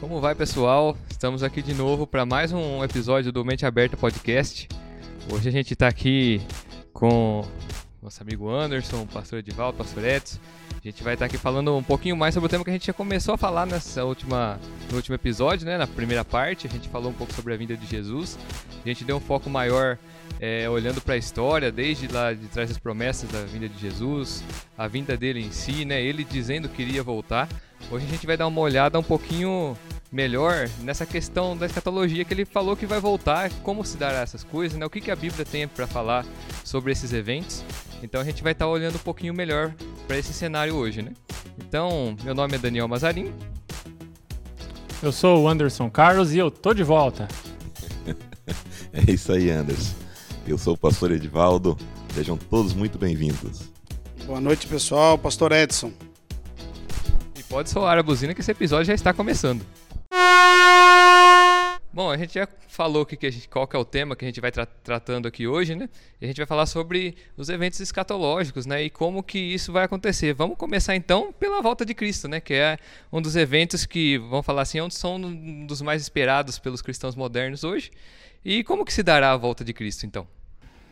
Como vai, pessoal? Estamos aqui de novo para mais um episódio do Mente Aberta Podcast. Hoje a gente está aqui com nosso amigo Anderson, pastor Edivaldo, pastor Edson. A gente vai estar aqui falando um pouquinho mais sobre o tema que a gente já começou a falar nessa última, no último episódio, né? Na primeira parte, a gente falou um pouco sobre a vinda de Jesus. A gente deu um foco maior é, olhando para a história, desde lá de trás das promessas da vinda de Jesus, a vinda dele em si, né? Ele dizendo que iria voltar. Hoje a gente vai dar uma olhada um pouquinho melhor nessa questão da escatologia que ele falou que vai voltar, como se dará essas coisas, né? O que, que a Bíblia tem para falar sobre esses eventos. Então a gente vai estar tá olhando um pouquinho melhor para esse cenário hoje, né? Então, meu nome é Daniel Mazarin. Eu sou o Anderson Carlos e eu tô de volta. é isso aí, Anderson. Eu sou o pastor Edivaldo. Sejam todos muito bem-vindos. Boa noite, pessoal. Pastor Edson pode soar a buzina que esse episódio já está começando. Bom, a gente já falou que, que gente, qual que é o tema que a gente vai tra tratando aqui hoje, né? E a gente vai falar sobre os eventos escatológicos, né? E como que isso vai acontecer. Vamos começar então pela volta de Cristo, né? Que é um dos eventos que, vamos falar assim, é são um dos mais esperados pelos cristãos modernos hoje. E como que se dará a volta de Cristo, então?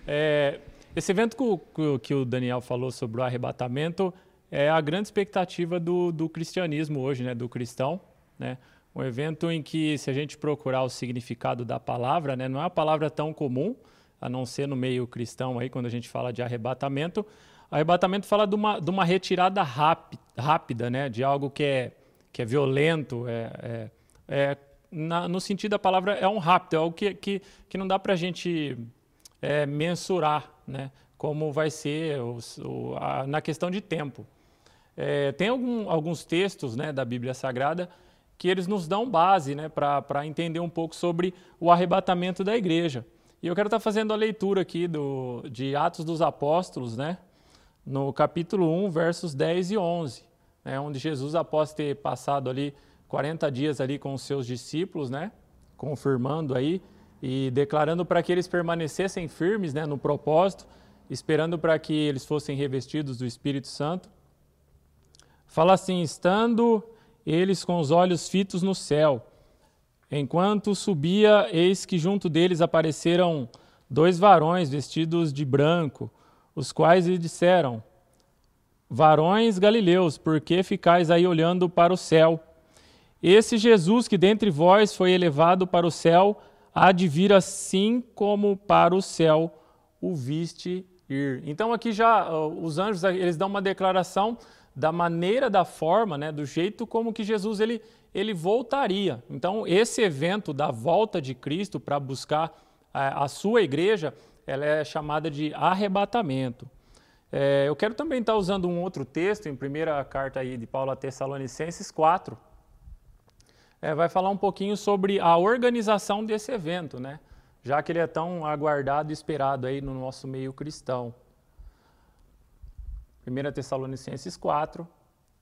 É, esse evento que, que o Daniel falou sobre o arrebatamento é a grande expectativa do, do cristianismo hoje, né, do cristão, né? Um evento em que, se a gente procurar o significado da palavra, né, não é uma palavra tão comum, a não ser no meio cristão aí, quando a gente fala de arrebatamento. Arrebatamento fala de uma, de uma retirada rápida, rápida, né, de algo que é, que é violento, é, é, é na, no sentido da palavra, é um rápido, é algo que, que, que não dá para a gente é, mensurar, né, como vai ser o, a, na questão de tempo. É, tem algum, alguns textos né, da Bíblia Sagrada que eles nos dão base né, para entender um pouco sobre o arrebatamento da igreja. E eu quero estar tá fazendo a leitura aqui do, de Atos dos Apóstolos, né, no capítulo 1, versos 10 e 11, né, onde Jesus, após ter passado ali 40 dias ali com os seus discípulos, né, confirmando aí e declarando para que eles permanecessem firmes né, no propósito, esperando para que eles fossem revestidos do Espírito Santo. Fala assim: estando eles com os olhos fitos no céu, enquanto subia, eis que junto deles apareceram dois varões vestidos de branco, os quais lhe disseram: Varões galileus, por que ficais aí olhando para o céu? Esse Jesus que dentre vós foi elevado para o céu, há de vir assim como para o céu o viste ir. Então aqui já os anjos eles dão uma declaração da maneira, da forma, né, do jeito como que Jesus ele, ele voltaria. Então, esse evento da volta de Cristo para buscar a, a, sua igreja, ela é chamada de arrebatamento. É, eu quero também estar usando um outro texto, em primeira carta aí de Paulo a Tessalonicenses 4. É, vai falar um pouquinho sobre a organização desse evento, né? já que ele é tão aguardado e esperado aí no nosso meio cristão. 1 Tessalonicenses 4,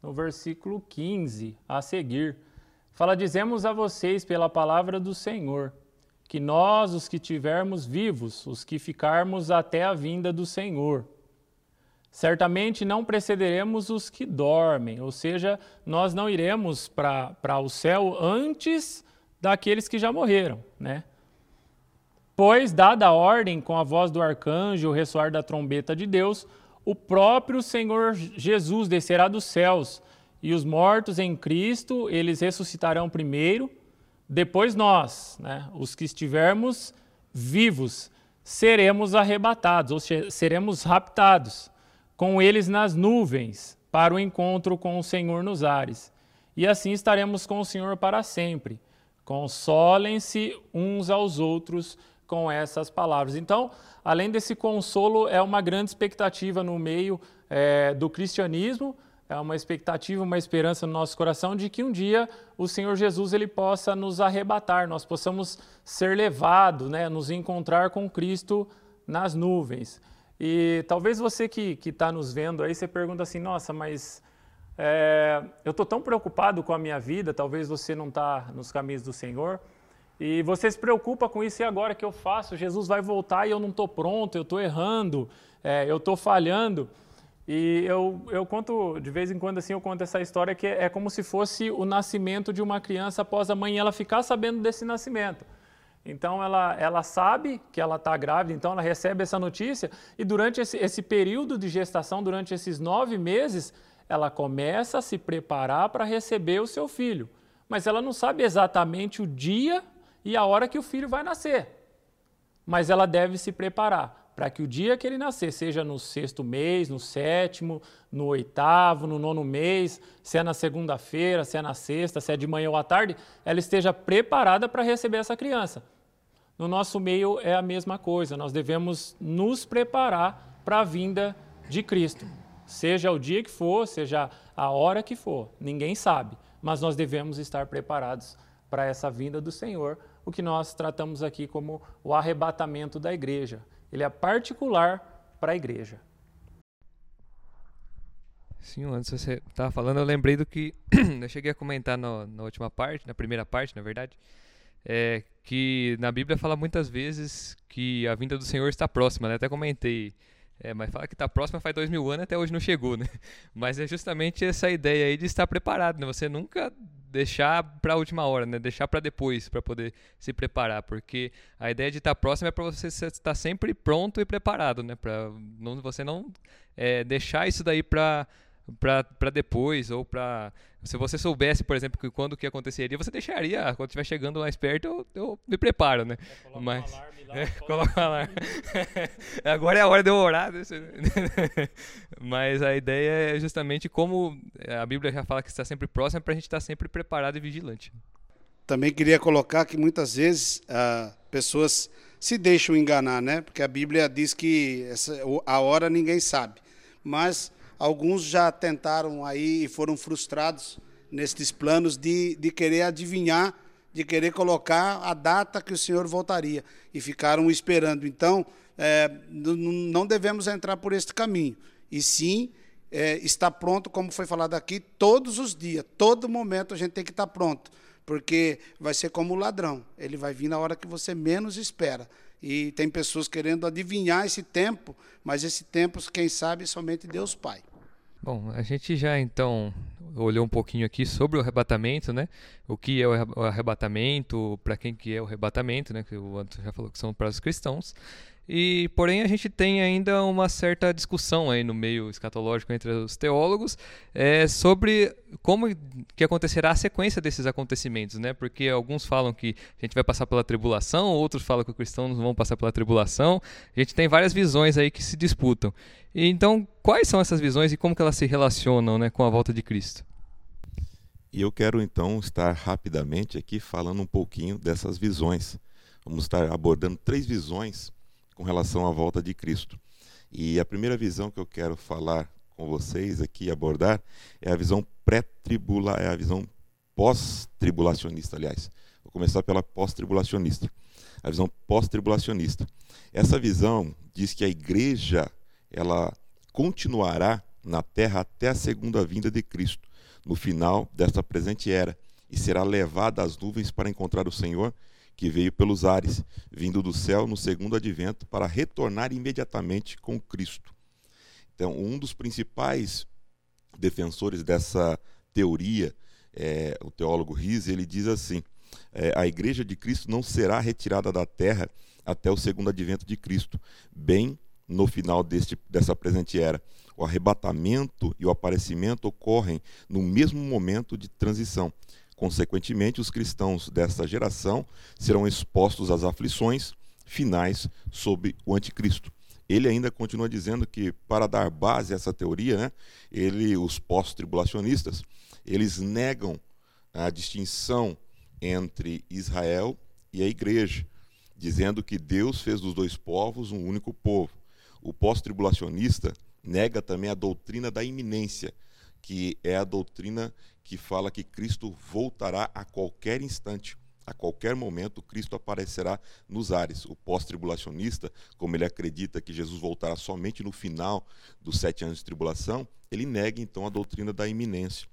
no versículo 15 a seguir. Fala: Dizemos a vocês pela palavra do Senhor, que nós, os que tivermos vivos, os que ficarmos até a vinda do Senhor, certamente não precederemos os que dormem, ou seja, nós não iremos para o céu antes daqueles que já morreram, né? Pois, dada a ordem com a voz do arcanjo, o ressoar da trombeta de Deus, o próprio Senhor Jesus descerá dos céus, e os mortos em Cristo, eles ressuscitarão primeiro, depois nós, né, os que estivermos vivos, seremos arrebatados, ou seremos raptados, com eles nas nuvens, para o encontro com o Senhor nos ares. E assim estaremos com o Senhor para sempre. Consolem-se uns aos outros com essas palavras. Então, além desse consolo, é uma grande expectativa no meio é, do cristianismo, é uma expectativa, uma esperança no nosso coração de que um dia o Senhor Jesus ele possa nos arrebatar, nós possamos ser levados, né, nos encontrar com Cristo nas nuvens. E talvez você que está nos vendo aí, você pergunta assim, nossa, mas é, eu estou tão preocupado com a minha vida, talvez você não está nos caminhos do Senhor, e você se preocupa com isso, e agora que eu faço? Jesus vai voltar e eu não estou pronto, eu estou errando, é, eu estou falhando. E eu, eu conto, de vez em quando, assim, eu conto essa história que é, é como se fosse o nascimento de uma criança após a mãe ela ficar sabendo desse nascimento. Então ela, ela sabe que ela está grávida, então ela recebe essa notícia e durante esse, esse período de gestação, durante esses nove meses, ela começa a se preparar para receber o seu filho. Mas ela não sabe exatamente o dia e a hora que o filho vai nascer. Mas ela deve se preparar para que o dia que ele nascer, seja no sexto mês, no sétimo, no oitavo, no nono mês, se é na segunda-feira, se é na sexta, se é de manhã ou à tarde, ela esteja preparada para receber essa criança. No nosso meio é a mesma coisa, nós devemos nos preparar para a vinda de Cristo. Seja o dia que for, seja a hora que for, ninguém sabe, mas nós devemos estar preparados para essa vinda do Senhor, o que nós tratamos aqui como o arrebatamento da igreja. Ele é particular para a igreja. Sim, antes você estava falando, eu lembrei do que eu cheguei a comentar no, na última parte, na primeira parte, na verdade, é que na Bíblia fala muitas vezes que a vinda do Senhor está próxima, né? Até comentei é, mas fala que está próxima faz dois mil anos até hoje não chegou, né? Mas é justamente essa ideia aí de estar preparado, né? Você nunca deixar para a última hora, né? Deixar para depois, para poder se preparar, porque a ideia de estar próximo é para você estar sempre pronto e preparado, né? Para você não é, deixar isso daí para para depois ou para se você soubesse, por exemplo, que quando que aconteceria, você deixaria, quando estiver chegando mais perto, eu, eu me preparo, né? É, Mas um alarme lá, é, coloca um alarme. Agora é a hora de eu orar. Né? Mas a ideia é justamente como a Bíblia já fala que está sempre próxima, para a gente estar sempre preparado e vigilante. Também queria colocar que muitas vezes ah, pessoas se deixam enganar, né? Porque a Bíblia diz que essa, a hora ninguém sabe. Mas alguns já tentaram aí e foram frustrados nestes planos de, de querer adivinhar, de querer colocar a data que o Senhor voltaria e ficaram esperando. Então, é, não devemos entrar por este caminho, e sim é, estar pronto, como foi falado aqui, todos os dias, todo momento a gente tem que estar pronto, porque vai ser como o ladrão, ele vai vir na hora que você menos espera. E tem pessoas querendo adivinhar esse tempo, mas esse tempo, quem sabe, somente Deus Pai. Bom, a gente já então olhou um pouquinho aqui sobre o arrebatamento, né? O que é o arrebatamento, para quem que é o arrebatamento, né? Que o Antônio já falou que são para os cristãos. E, porém, a gente tem ainda uma certa discussão aí no meio escatológico entre os teólogos é, sobre como que acontecerá a sequência desses acontecimentos, né? Porque alguns falam que a gente vai passar pela tribulação, outros falam que os cristãos vão passar pela tribulação. A gente tem várias visões aí que se disputam. Então, quais são essas visões e como que elas se relacionam né, com a volta de Cristo? E eu quero então estar rapidamente aqui falando um pouquinho dessas visões. Vamos estar abordando três visões com relação à volta de Cristo. E a primeira visão que eu quero falar com vocês aqui, abordar, é a visão pré-tribula, é a visão pós-tribulacionista, aliás. Vou começar pela pós-tribulacionista. A visão pós-tribulacionista. Essa visão diz que a igreja ela continuará na terra até a segunda vinda de Cristo, no final desta presente era, e será levada às nuvens para encontrar o Senhor que veio pelos ares, vindo do céu no segundo advento, para retornar imediatamente com Cristo. Então, um dos principais defensores dessa teoria, é, o teólogo Riese, ele diz assim: é, a igreja de Cristo não será retirada da terra até o segundo advento de Cristo, bem no final deste, dessa presente era. O arrebatamento e o aparecimento ocorrem no mesmo momento de transição. Consequentemente, os cristãos desta geração serão expostos às aflições finais sob o anticristo. Ele ainda continua dizendo que para dar base a essa teoria, né, ele, os pós-tribulacionistas, eles negam a distinção entre Israel e a igreja, dizendo que Deus fez dos dois povos um único povo. O pós-tribulacionista nega também a doutrina da iminência, que é a doutrina que fala que Cristo voltará a qualquer instante. A qualquer momento, Cristo aparecerá nos ares. O pós-tribulacionista, como ele acredita que Jesus voltará somente no final dos sete anos de tribulação, ele nega então a doutrina da iminência.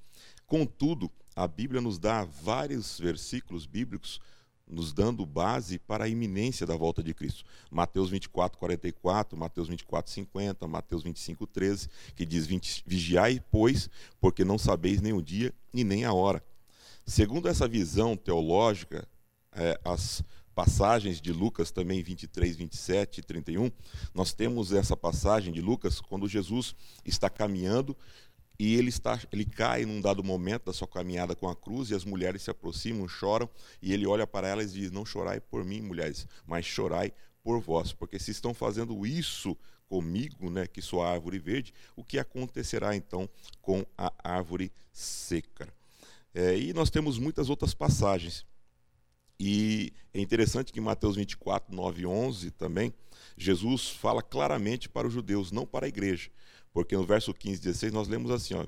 Contudo, a Bíblia nos dá vários versículos bíblicos nos dando base para a iminência da volta de Cristo. Mateus 24, 44, Mateus 24, 50, Mateus 25, 13, que diz: Vigiai, pois, porque não sabeis nem o dia e nem a hora. Segundo essa visão teológica, é, as passagens de Lucas também 23, 27 e 31, nós temos essa passagem de Lucas quando Jesus está caminhando e ele, está, ele cai num dado momento da sua caminhada com a cruz, e as mulheres se aproximam, choram, e ele olha para elas e diz: Não chorai por mim, mulheres, mas chorai por vós, porque se estão fazendo isso comigo, né, que sou a árvore verde, o que acontecerá então com a árvore seca? É, e nós temos muitas outras passagens. E é interessante que em Mateus 24, 9 e 11 também, Jesus fala claramente para os judeus, não para a igreja. Porque no verso 15 e 16 nós lemos assim: ó,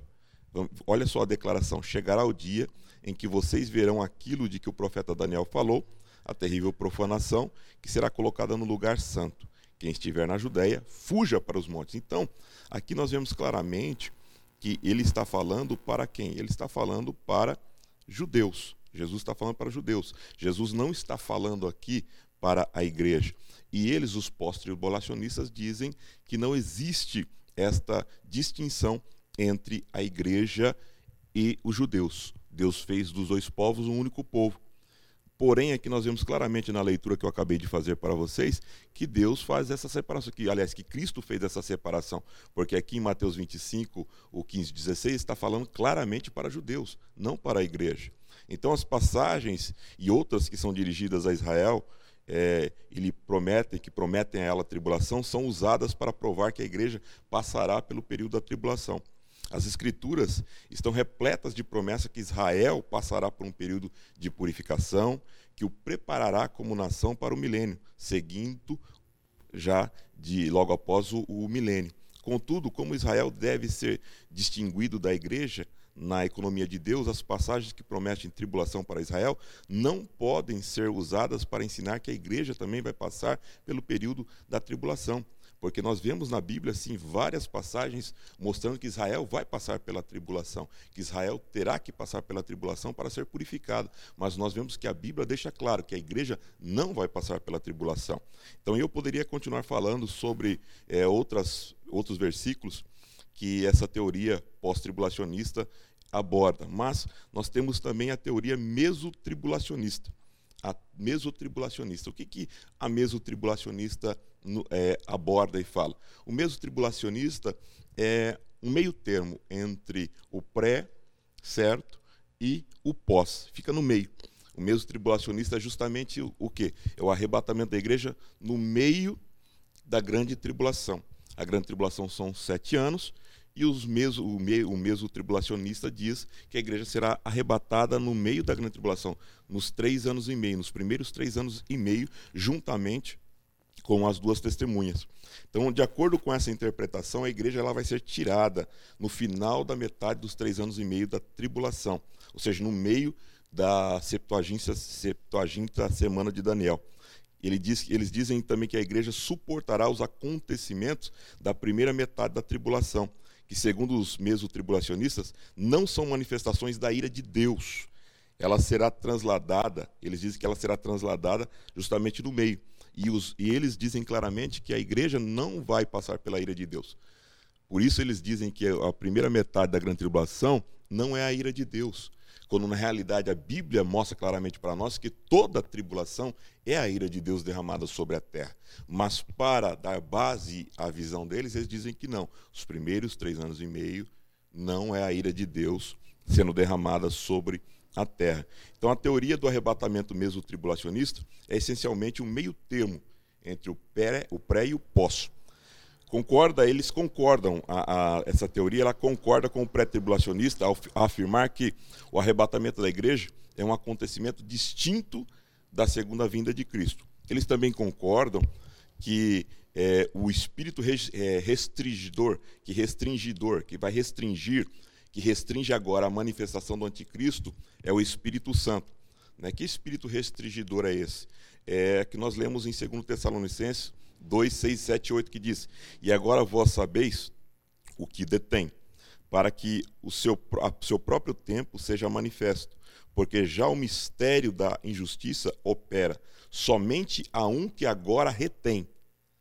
olha só a declaração: Chegará o dia em que vocês verão aquilo de que o profeta Daniel falou, a terrível profanação que será colocada no lugar santo. Quem estiver na Judéia, fuja para os montes. Então, aqui nós vemos claramente que ele está falando para quem? Ele está falando para judeus. Jesus está falando para judeus. Jesus não está falando aqui para a igreja. E eles, os pós-tribulacionistas, dizem que não existe esta distinção entre a igreja e os judeus. Deus fez dos dois povos um único povo. Porém, aqui nós vemos claramente na leitura que eu acabei de fazer para vocês que Deus faz essa separação, que aliás que Cristo fez essa separação, porque aqui em Mateus 25, o 15, 16 está falando claramente para judeus, não para a igreja. Então as passagens e outras que são dirigidas a Israel, é, ele promete, que prometem a ela tribulação, são usadas para provar que a igreja passará pelo período da tribulação. As escrituras estão repletas de promessa que Israel passará por um período de purificação, que o preparará como nação para o milênio, seguindo já de logo após o, o milênio. Contudo, como Israel deve ser distinguido da igreja, na economia de Deus, as passagens que prometem tribulação para Israel não podem ser usadas para ensinar que a igreja também vai passar pelo período da tribulação. Porque nós vemos na Bíblia assim várias passagens mostrando que Israel vai passar pela tribulação, que Israel terá que passar pela tribulação para ser purificado. Mas nós vemos que a Bíblia deixa claro que a igreja não vai passar pela tribulação. Então eu poderia continuar falando sobre é, outras, outros versículos que essa teoria pós-tribulacionista aborda. Mas nós temos também a teoria mesotribulacionista. A mesotribulacionista. O que, que a mesotribulacionista é, aborda e fala? O mesotribulacionista é um meio termo entre o pré, certo, e o pós. Fica no meio. O mesotribulacionista é justamente o, o quê? É o arrebatamento da igreja no meio da grande tribulação. A grande tribulação são sete anos, e os meso, o, o mesmo tribulacionista diz que a igreja será arrebatada no meio da grande tribulação, nos três anos e meio, nos primeiros três anos e meio, juntamente com as duas testemunhas. Então, de acordo com essa interpretação, a igreja ela vai ser tirada no final da metade dos três anos e meio da tribulação, ou seja, no meio da Septuaginta, Septuaginta semana de Daniel. Ele diz, eles dizem também que a igreja suportará os acontecimentos da primeira metade da tribulação, que, segundo os mesotribulacionistas, não são manifestações da ira de Deus. Ela será transladada, eles dizem que ela será transladada justamente no meio. E, os, e eles dizem claramente que a igreja não vai passar pela ira de Deus. Por isso eles dizem que a primeira metade da grande tribulação não é a ira de Deus, quando na realidade a Bíblia mostra claramente para nós que toda tribulação é a ira de Deus derramada sobre a terra. Mas para dar base à visão deles, eles dizem que não. Os primeiros três anos e meio não é a ira de Deus sendo derramada sobre a terra. Então a teoria do arrebatamento meso-tribulacionista é essencialmente um meio termo entre o pré, o pré e o pós. Concorda, eles concordam, a, a, essa teoria ela concorda com o pré-tribulacionista ao afirmar que o arrebatamento da igreja é um acontecimento distinto da segunda vinda de Cristo. Eles também concordam que é, o espírito é, restringidor, que restringidor, que vai restringir, que restringe agora a manifestação do anticristo, é o Espírito Santo. Né? Que espírito restringidor é esse? É que nós lemos em 2 Tessalonicenses 2, 6, 7, 8, que diz: E agora vós sabeis o que detém, para que o seu, a, seu próprio tempo seja manifesto, porque já o mistério da injustiça opera somente a um que agora retém.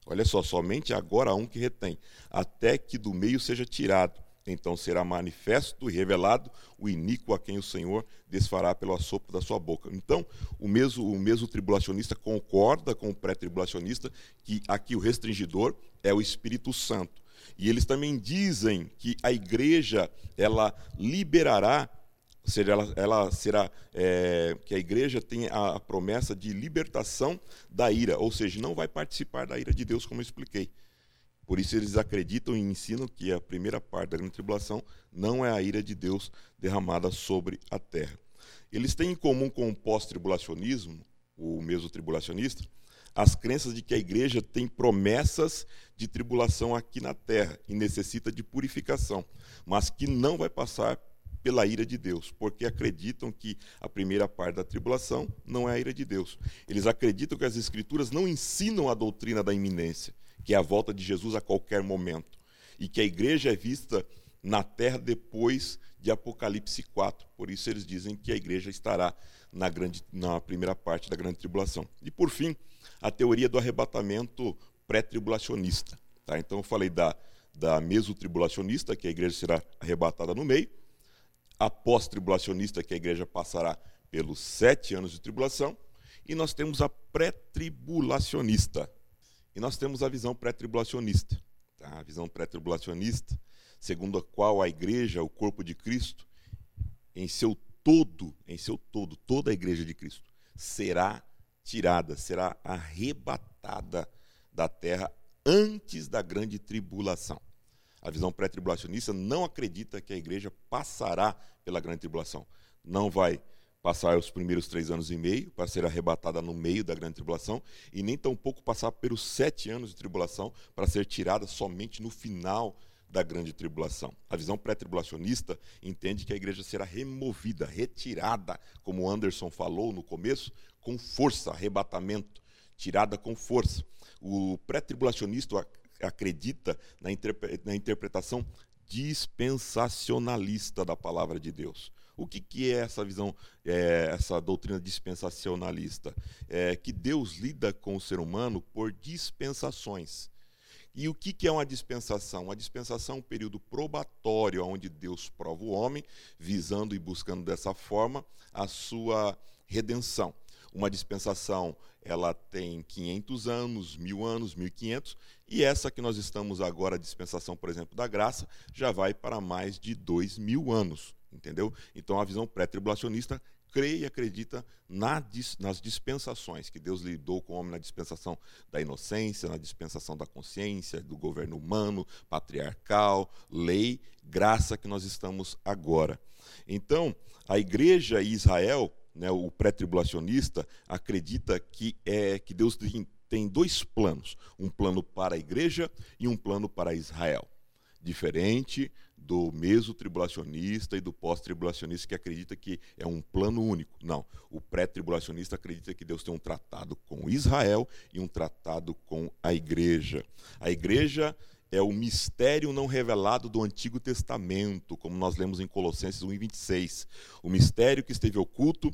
Olha só, somente agora a um que retém, até que do meio seja tirado. Então será manifesto e revelado o iníquo a quem o Senhor desfará pelo assopro da sua boca. Então, o mesmo, o mesmo tribulacionista concorda com o pré-tribulacionista que aqui o restringidor é o Espírito Santo. E eles também dizem que a igreja ela liberará ou seja, ela, ela será é, que a igreja tem a, promessa de libertação da ira, ou seja, não vai participar da ira de Deus, como eu expliquei. Por isso eles acreditam e ensinam que a primeira parte da grande tribulação não é a ira de Deus derramada sobre a terra. Eles têm em comum com o pós-tribulacionismo, o mesmo tribulacionista, as crenças de que a igreja tem promessas de tribulação aqui na terra e necessita de purificação, mas que não vai passar pela ira de Deus, porque acreditam que a primeira parte da tribulação não é a ira de Deus. Eles acreditam que as escrituras não ensinam a doutrina da iminência, que é a volta de Jesus a qualquer momento, e que a igreja é vista na terra depois de Apocalipse 4. Por isso eles dizem que a igreja estará na, grande, na primeira parte da grande tribulação. E por fim, a teoria do arrebatamento pré-tribulacionista. Tá? Então eu falei da, da mesotribulacionista, que a igreja será arrebatada no meio, a pós-tribulacionista, que a igreja passará pelos sete anos de tribulação, e nós temos a pré-tribulacionista. E nós temos a visão pré-tribulacionista. Tá? A visão pré-tribulacionista, segundo a qual a igreja, o corpo de Cristo, em seu todo, em seu todo, toda a igreja de Cristo, será tirada, será arrebatada da terra antes da grande tribulação. A visão pré-tribulacionista não acredita que a igreja passará pela grande tribulação. Não vai passar os primeiros três anos e meio para ser arrebatada no meio da grande tribulação e nem tampouco passar pelos sete anos de tribulação para ser tirada somente no final da grande tribulação. A visão pré-tribulacionista entende que a igreja será removida, retirada, como Anderson falou no começo, com força, arrebatamento, tirada com força. O pré-tribulacionista acredita na, interpretação dispensacionalista da palavra de Deus. O que, que é essa visão, é, essa doutrina dispensacionalista? É que Deus lida com o ser humano por dispensações. E o que, que é uma dispensação? Uma dispensação é um período probatório onde Deus prova o homem, visando e buscando dessa forma a sua redenção. Uma dispensação, ela tem 500 anos, mil anos, 1500, e essa que nós estamos agora, a dispensação, por exemplo, da graça, já vai para mais de dois mil anos, entendeu? Então a visão pré-tribulacionista crê e acredita na, nas dispensações, que Deus lidou com o homem na dispensação da inocência, na dispensação da consciência, do governo humano, patriarcal, lei, graça que nós estamos agora. Então, a igreja e Israel né, o pré-tribulacionista acredita que é que Deus tem, dois planos, um plano para a igreja e um plano para Israel. Diferente do mesmo tribulacionista e do pós-tribulacionista que acredita que é um plano único. Não, o pré-tribulacionista acredita que Deus tem um tratado com Israel e um tratado com a igreja. A igreja é o mistério não revelado do Antigo Testamento, como nós lemos em Colossenses 1:26. O mistério que esteve oculto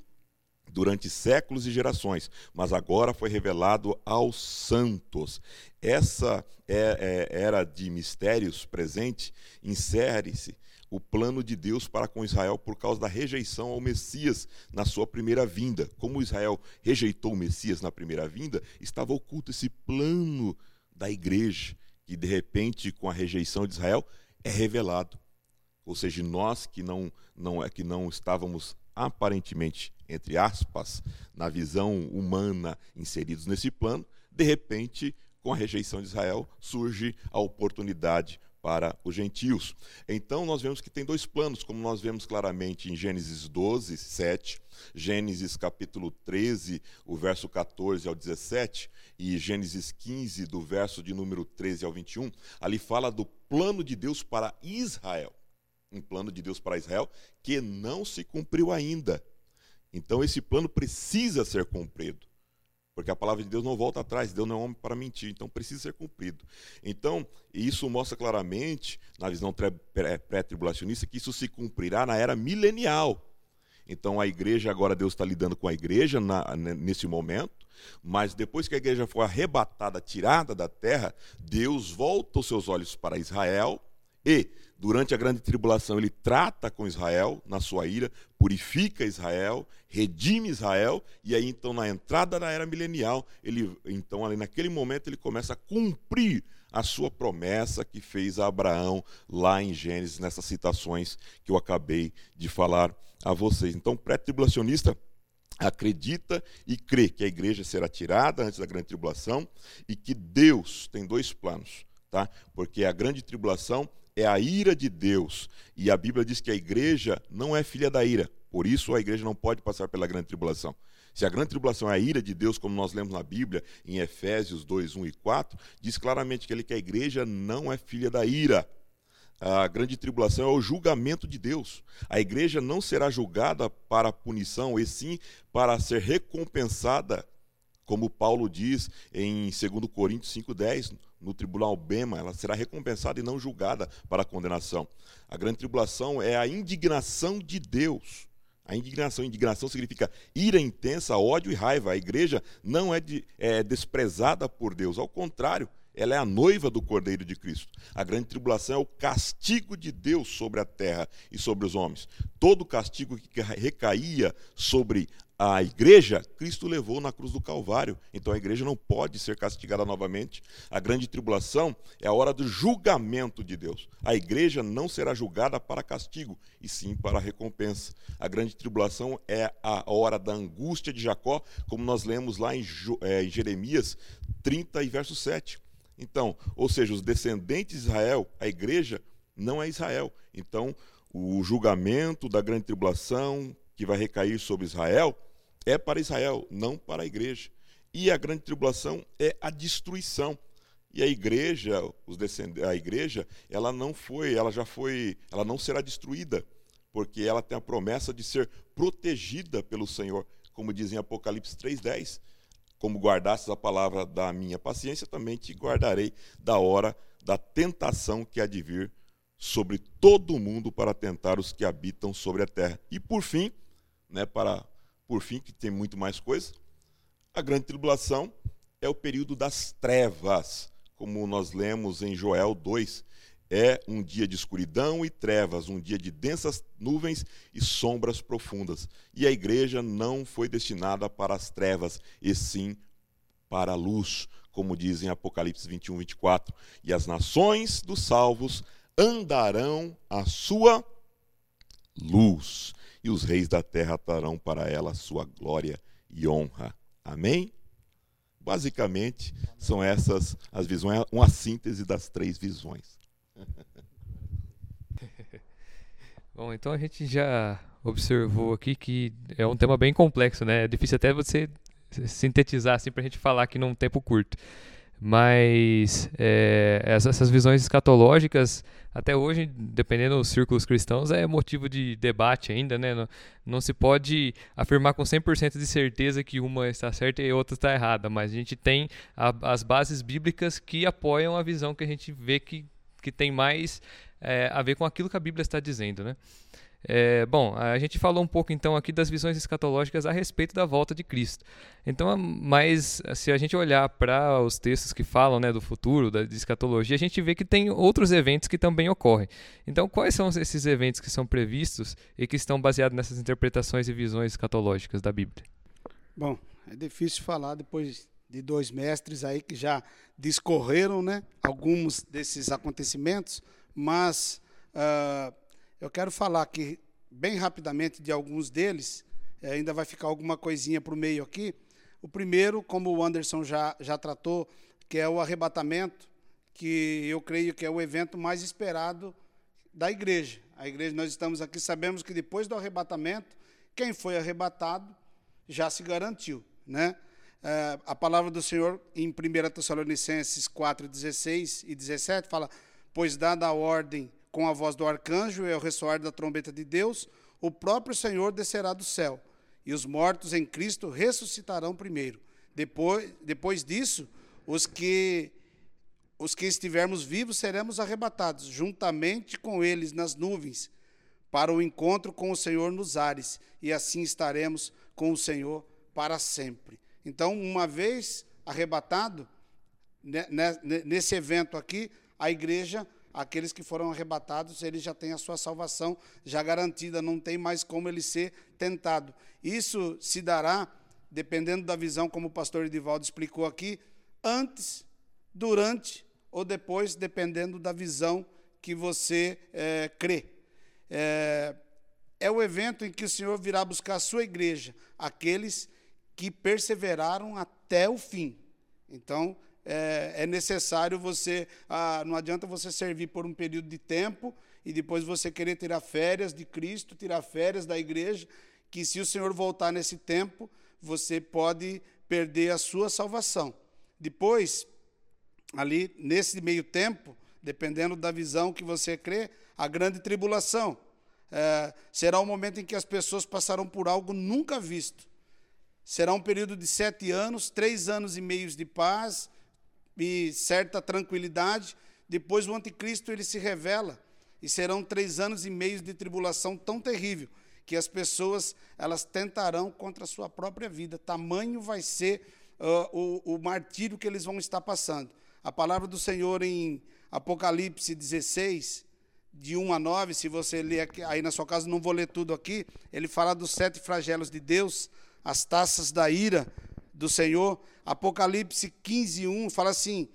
durante séculos e gerações, mas agora foi revelado aos santos. Essa é, é, era de mistérios presente, insere-se o plano de Deus para com Israel por causa da rejeição ao Messias na sua primeira vinda. Como Israel rejeitou o Messias na primeira vinda, estava oculto esse plano da igreja que de repente, com a rejeição de Israel, é revelado. Ou seja, nós que não, não, é que não estávamos aparentemente, entre aspas, na visão humana inseridos nesse plano, de repente, com a rejeição de Israel, surge a oportunidade para os gentios. Então, nós vemos que tem dois planos, como nós vemos claramente em Gênesis 12, 7, Gênesis capítulo 13, o verso 14 ao 17, e Gênesis 15, do verso de número 13 ao 21. Ali fala do plano de Deus para Israel. Um plano de Deus para Israel que não se cumpriu ainda. Então, esse plano precisa ser cumprido. Porque a palavra de Deus não volta atrás, Deus não é homem para mentir, então precisa ser cumprido. Então, isso mostra claramente, na visão pré-tribulacionista, que isso se cumprirá na era milenial. Então a igreja, agora Deus está lidando com a igreja na, nesse momento, mas depois que a igreja for arrebatada, tirada da terra, Deus volta os seus olhos para Israel e, durante a grande tribulação, ele trata com Israel na sua ira, purifica Israel, redime Israel, e aí então na entrada da era milenial, ele então ali naquele momento ele começa a cumprir a sua promessa que fez a Abraão lá em Gênesis, nessas citações que eu acabei de falar a vocês. Então, pré-tribulacionista acredita e crê que a igreja será tirada antes da grande tribulação e que Deus tem dois planos, tá? Porque a grande tribulação é a ira de Deus e a Bíblia diz que a igreja não é filha da ira. Por isso a igreja não pode passar pela grande tribulação. Se a grande tribulação é a ira de Deus, como nós lemos na Bíblia, em Efésios 2, 1 e 4, diz claramente que, ele, que a igreja não é filha da ira. A grande tribulação é o julgamento de Deus. A igreja não será julgada para punição, e sim para ser recompensada, como Paulo diz em 2 Coríntios 5,10, no tribunal Bema, ela será recompensada e não julgada para condenação. A grande tribulação é a indignação de Deus a indignação, indignação significa ira intensa, ódio e raiva. A igreja não é, de, é desprezada por Deus, ao contrário, ela é a noiva do Cordeiro de Cristo. A grande tribulação é o castigo de Deus sobre a terra e sobre os homens. Todo castigo que recaía sobre a igreja, Cristo levou na cruz do Calvário. Então a igreja não pode ser castigada novamente. A grande tribulação é a hora do julgamento de Deus. A igreja não será julgada para castigo, e sim para recompensa. A grande tribulação é a hora da angústia de Jacó, como nós lemos lá em, é, em Jeremias 30 e verso 7. Então, ou seja, os descendentes de Israel, a igreja não é Israel. Então, o julgamento da grande tribulação que vai recair sobre Israel é para Israel, não para a igreja. E a grande tribulação é a destruição. E a igreja, os a igreja, ela não foi, ela já foi, ela não será destruída, porque ela tem a promessa de ser protegida pelo Senhor, como diz em Apocalipse 3:10. Como guardastes a palavra da minha paciência, também te guardarei da hora da tentação que há de vir sobre todo o mundo para tentar os que habitam sobre a terra. E por fim, né, para por fim, que tem muito mais coisa, a grande tribulação é o período das trevas, como nós lemos em Joel 2. É um dia de escuridão e trevas, um dia de densas nuvens e sombras profundas. E a igreja não foi destinada para as trevas, e sim para a luz, como diz em Apocalipse 21, 24. E as nações dos salvos andarão à sua luz e os reis da terra trarão para ela sua glória e honra. Amém? Basicamente, são essas as visões, uma síntese das três visões. Bom, então a gente já observou aqui que é um tema bem complexo, né? É difícil até você sintetizar assim para a gente falar aqui num tempo curto. Mas é, essas visões escatológicas, até hoje, dependendo dos círculos cristãos, é motivo de debate ainda, né? Não, não se pode afirmar com 100% de certeza que uma está certa e a outra está errada, mas a gente tem a, as bases bíblicas que apoiam a visão que a gente vê que, que tem mais é, a ver com aquilo que a Bíblia está dizendo, né? É, bom, a gente falou um pouco então aqui das visões escatológicas a respeito da volta de Cristo. Então, mas se a gente olhar para os textos que falam né, do futuro, da escatologia, a gente vê que tem outros eventos que também ocorrem. Então, quais são esses eventos que são previstos e que estão baseados nessas interpretações e visões escatológicas da Bíblia? Bom, é difícil falar depois de dois mestres aí que já discorreram, né, alguns desses acontecimentos, mas uh, eu quero falar aqui bem rapidamente de alguns deles, é, ainda vai ficar alguma coisinha para o meio aqui. O primeiro, como o Anderson já, já tratou, que é o arrebatamento, que eu creio que é o evento mais esperado da igreja. A igreja, nós estamos aqui, sabemos que depois do arrebatamento, quem foi arrebatado já se garantiu. Né? É, a palavra do Senhor em 1 Tessalonicenses 4, 16 e 17 fala: Pois dada a ordem com a voz do arcanjo e ao ressoar da trombeta de Deus, o próprio Senhor descerá do céu, e os mortos em Cristo ressuscitarão primeiro. Depois, depois disso, os que os que estivermos vivos seremos arrebatados juntamente com eles nas nuvens para o encontro com o Senhor nos ares, e assim estaremos com o Senhor para sempre. Então, uma vez arrebatado, né, né, nesse evento aqui, a igreja, aqueles que foram arrebatados, eles já têm a sua salvação já garantida, não tem mais como ele ser tentado. Isso se dará, dependendo da visão, como o pastor Edivaldo explicou aqui, antes, durante ou depois, dependendo da visão que você é, crê. É, é o evento em que o Senhor virá buscar a sua igreja, aqueles que perseveraram até o fim. Então, é, é necessário você. Ah, não adianta você servir por um período de tempo e depois você querer tirar férias de Cristo, tirar férias da igreja, que se o Senhor voltar nesse tempo, você pode perder a sua salvação. Depois, ali nesse meio tempo, dependendo da visão que você crê, a grande tribulação. É, será um momento em que as pessoas passarão por algo nunca visto. Será um período de sete anos, três anos e meios de paz e certa tranquilidade. Depois o anticristo ele se revela e serão três anos e meios de tribulação tão terrível que as pessoas elas tentarão contra a sua própria vida. Tamanho vai ser uh, o, o martírio que eles vão estar passando. A palavra do Senhor em Apocalipse 16, de 1 a 9, se você ler aqui, aí na sua casa, não vou ler tudo aqui, ele fala dos sete flagelos de Deus, as taças da ira do Senhor. Apocalipse 15, 1 fala assim: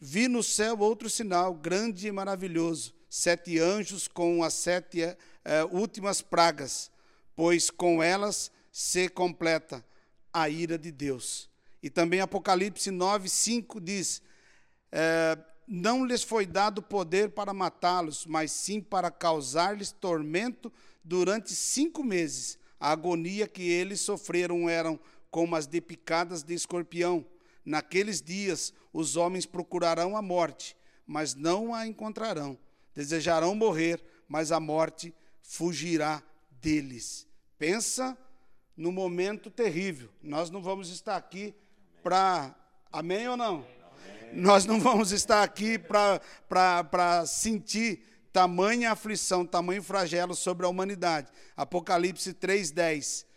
Vi no céu outro sinal, grande e maravilhoso, sete anjos com as sete é, últimas pragas, pois com elas se completa a ira de Deus. E também Apocalipse 9, 5 diz: é, não lhes foi dado poder para matá-los, mas sim para causar-lhes tormento durante cinco meses. A agonia que eles sofreram eram como as de picadas de escorpião. Naqueles dias os homens procurarão a morte, mas não a encontrarão. Desejarão morrer, mas a morte fugirá deles. Pensa no momento terrível. Nós não vamos estar aqui para. Amém ou não? Nós não vamos estar aqui para sentir tamanha aflição, tamanho flagelo sobre a humanidade. Apocalipse 3,10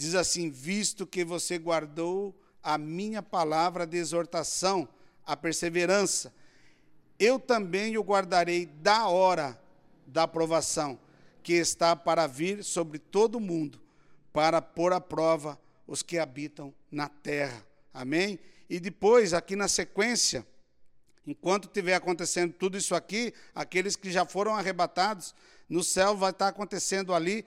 diz assim: Visto que você guardou a minha palavra de exortação, a perseverança, eu também o guardarei da hora da aprovação, que está para vir sobre todo o mundo, para pôr à prova os que habitam na terra. Amém? E depois, aqui na sequência, enquanto estiver acontecendo tudo isso aqui, aqueles que já foram arrebatados, no céu vai estar acontecendo ali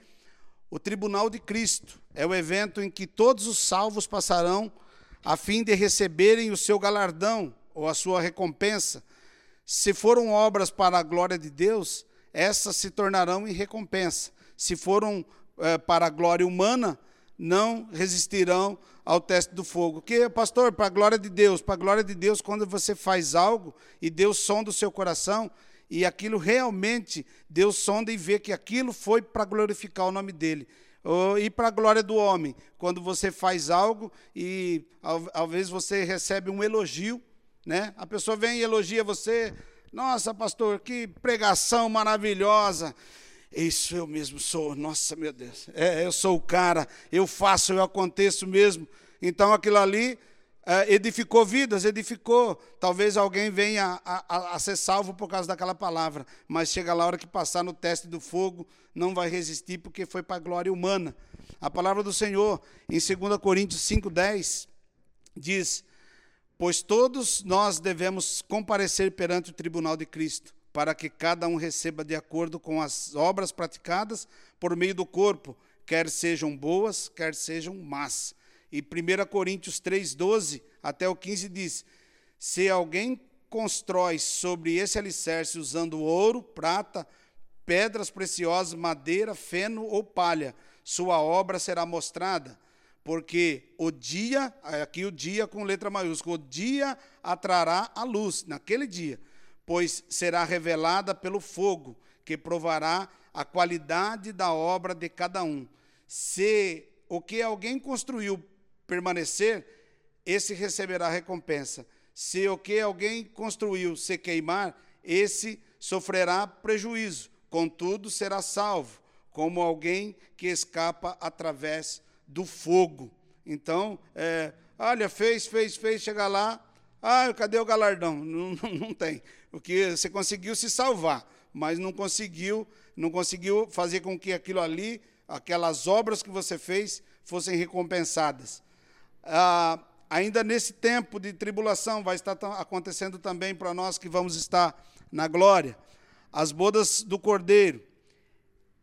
o tribunal de Cristo. É o evento em que todos os salvos passarão a fim de receberem o seu galardão ou a sua recompensa. Se foram obras para a glória de Deus, essas se tornarão em recompensa. Se foram é, para a glória humana, não resistirão ao teste do fogo. Que, pastor, para a glória de Deus, para a glória de Deus, quando você faz algo e Deus sonda o seu coração e aquilo realmente Deus sonda e vê que aquilo foi para glorificar o nome dele. E para a glória do homem, quando você faz algo e vezes você recebe um elogio, né? A pessoa vem e elogia você, nossa, pastor, que pregação maravilhosa. Isso eu mesmo sou, nossa, meu Deus. É, eu sou o cara, eu faço, eu aconteço mesmo. Então aquilo ali edificou vidas, edificou. Talvez alguém venha a, a, a, ser salvo por causa daquela palavra, mas chega lá a hora que passar no teste do fogo, não vai resistir porque foi para a glória humana. A palavra do Senhor, em 2 Coríntios 5,10, diz: Pois todos nós devemos comparecer perante o tribunal de Cristo para que cada um receba de acordo com as obras praticadas por meio do corpo, quer sejam boas, quer sejam más. E 1 Coríntios 3, 12 até o 15 diz: Se alguém constrói sobre esse alicerce usando ouro, prata, pedras preciosas, madeira, feno ou palha, sua obra será mostrada, porque o dia, aqui o dia com letra maiúscula, o dia atrará a luz, naquele dia pois será revelada pelo fogo, que provará a qualidade da obra de cada um. Se o que alguém construiu permanecer, esse receberá recompensa. Se o que alguém construiu se queimar, esse sofrerá prejuízo, contudo será salvo. como alguém que escapa através do fogo. Então, é, olha, fez, fez, fez, chega lá, ah, cadê o galardão? Não, não, não tem. Porque você conseguiu se salvar, mas não conseguiu, não conseguiu fazer com que aquilo ali, aquelas obras que você fez, fossem recompensadas. Ah, ainda nesse tempo de tribulação, vai estar acontecendo também para nós que vamos estar na glória. As bodas do Cordeiro.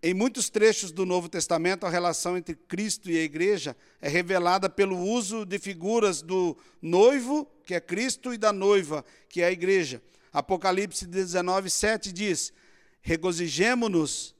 Em muitos trechos do Novo Testamento, a relação entre Cristo e a igreja é revelada pelo uso de figuras do noivo, que é Cristo, e da noiva, que é a igreja. Apocalipse 19, 7 diz: Regozijemo-nos,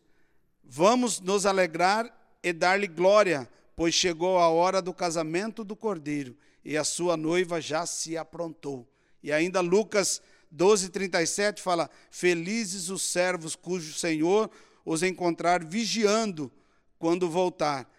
vamos nos alegrar e dar-lhe glória, pois chegou a hora do casamento do cordeiro e a sua noiva já se aprontou. E ainda Lucas 12, 37 fala: Felizes os servos cujo Senhor os encontrar vigiando quando voltar.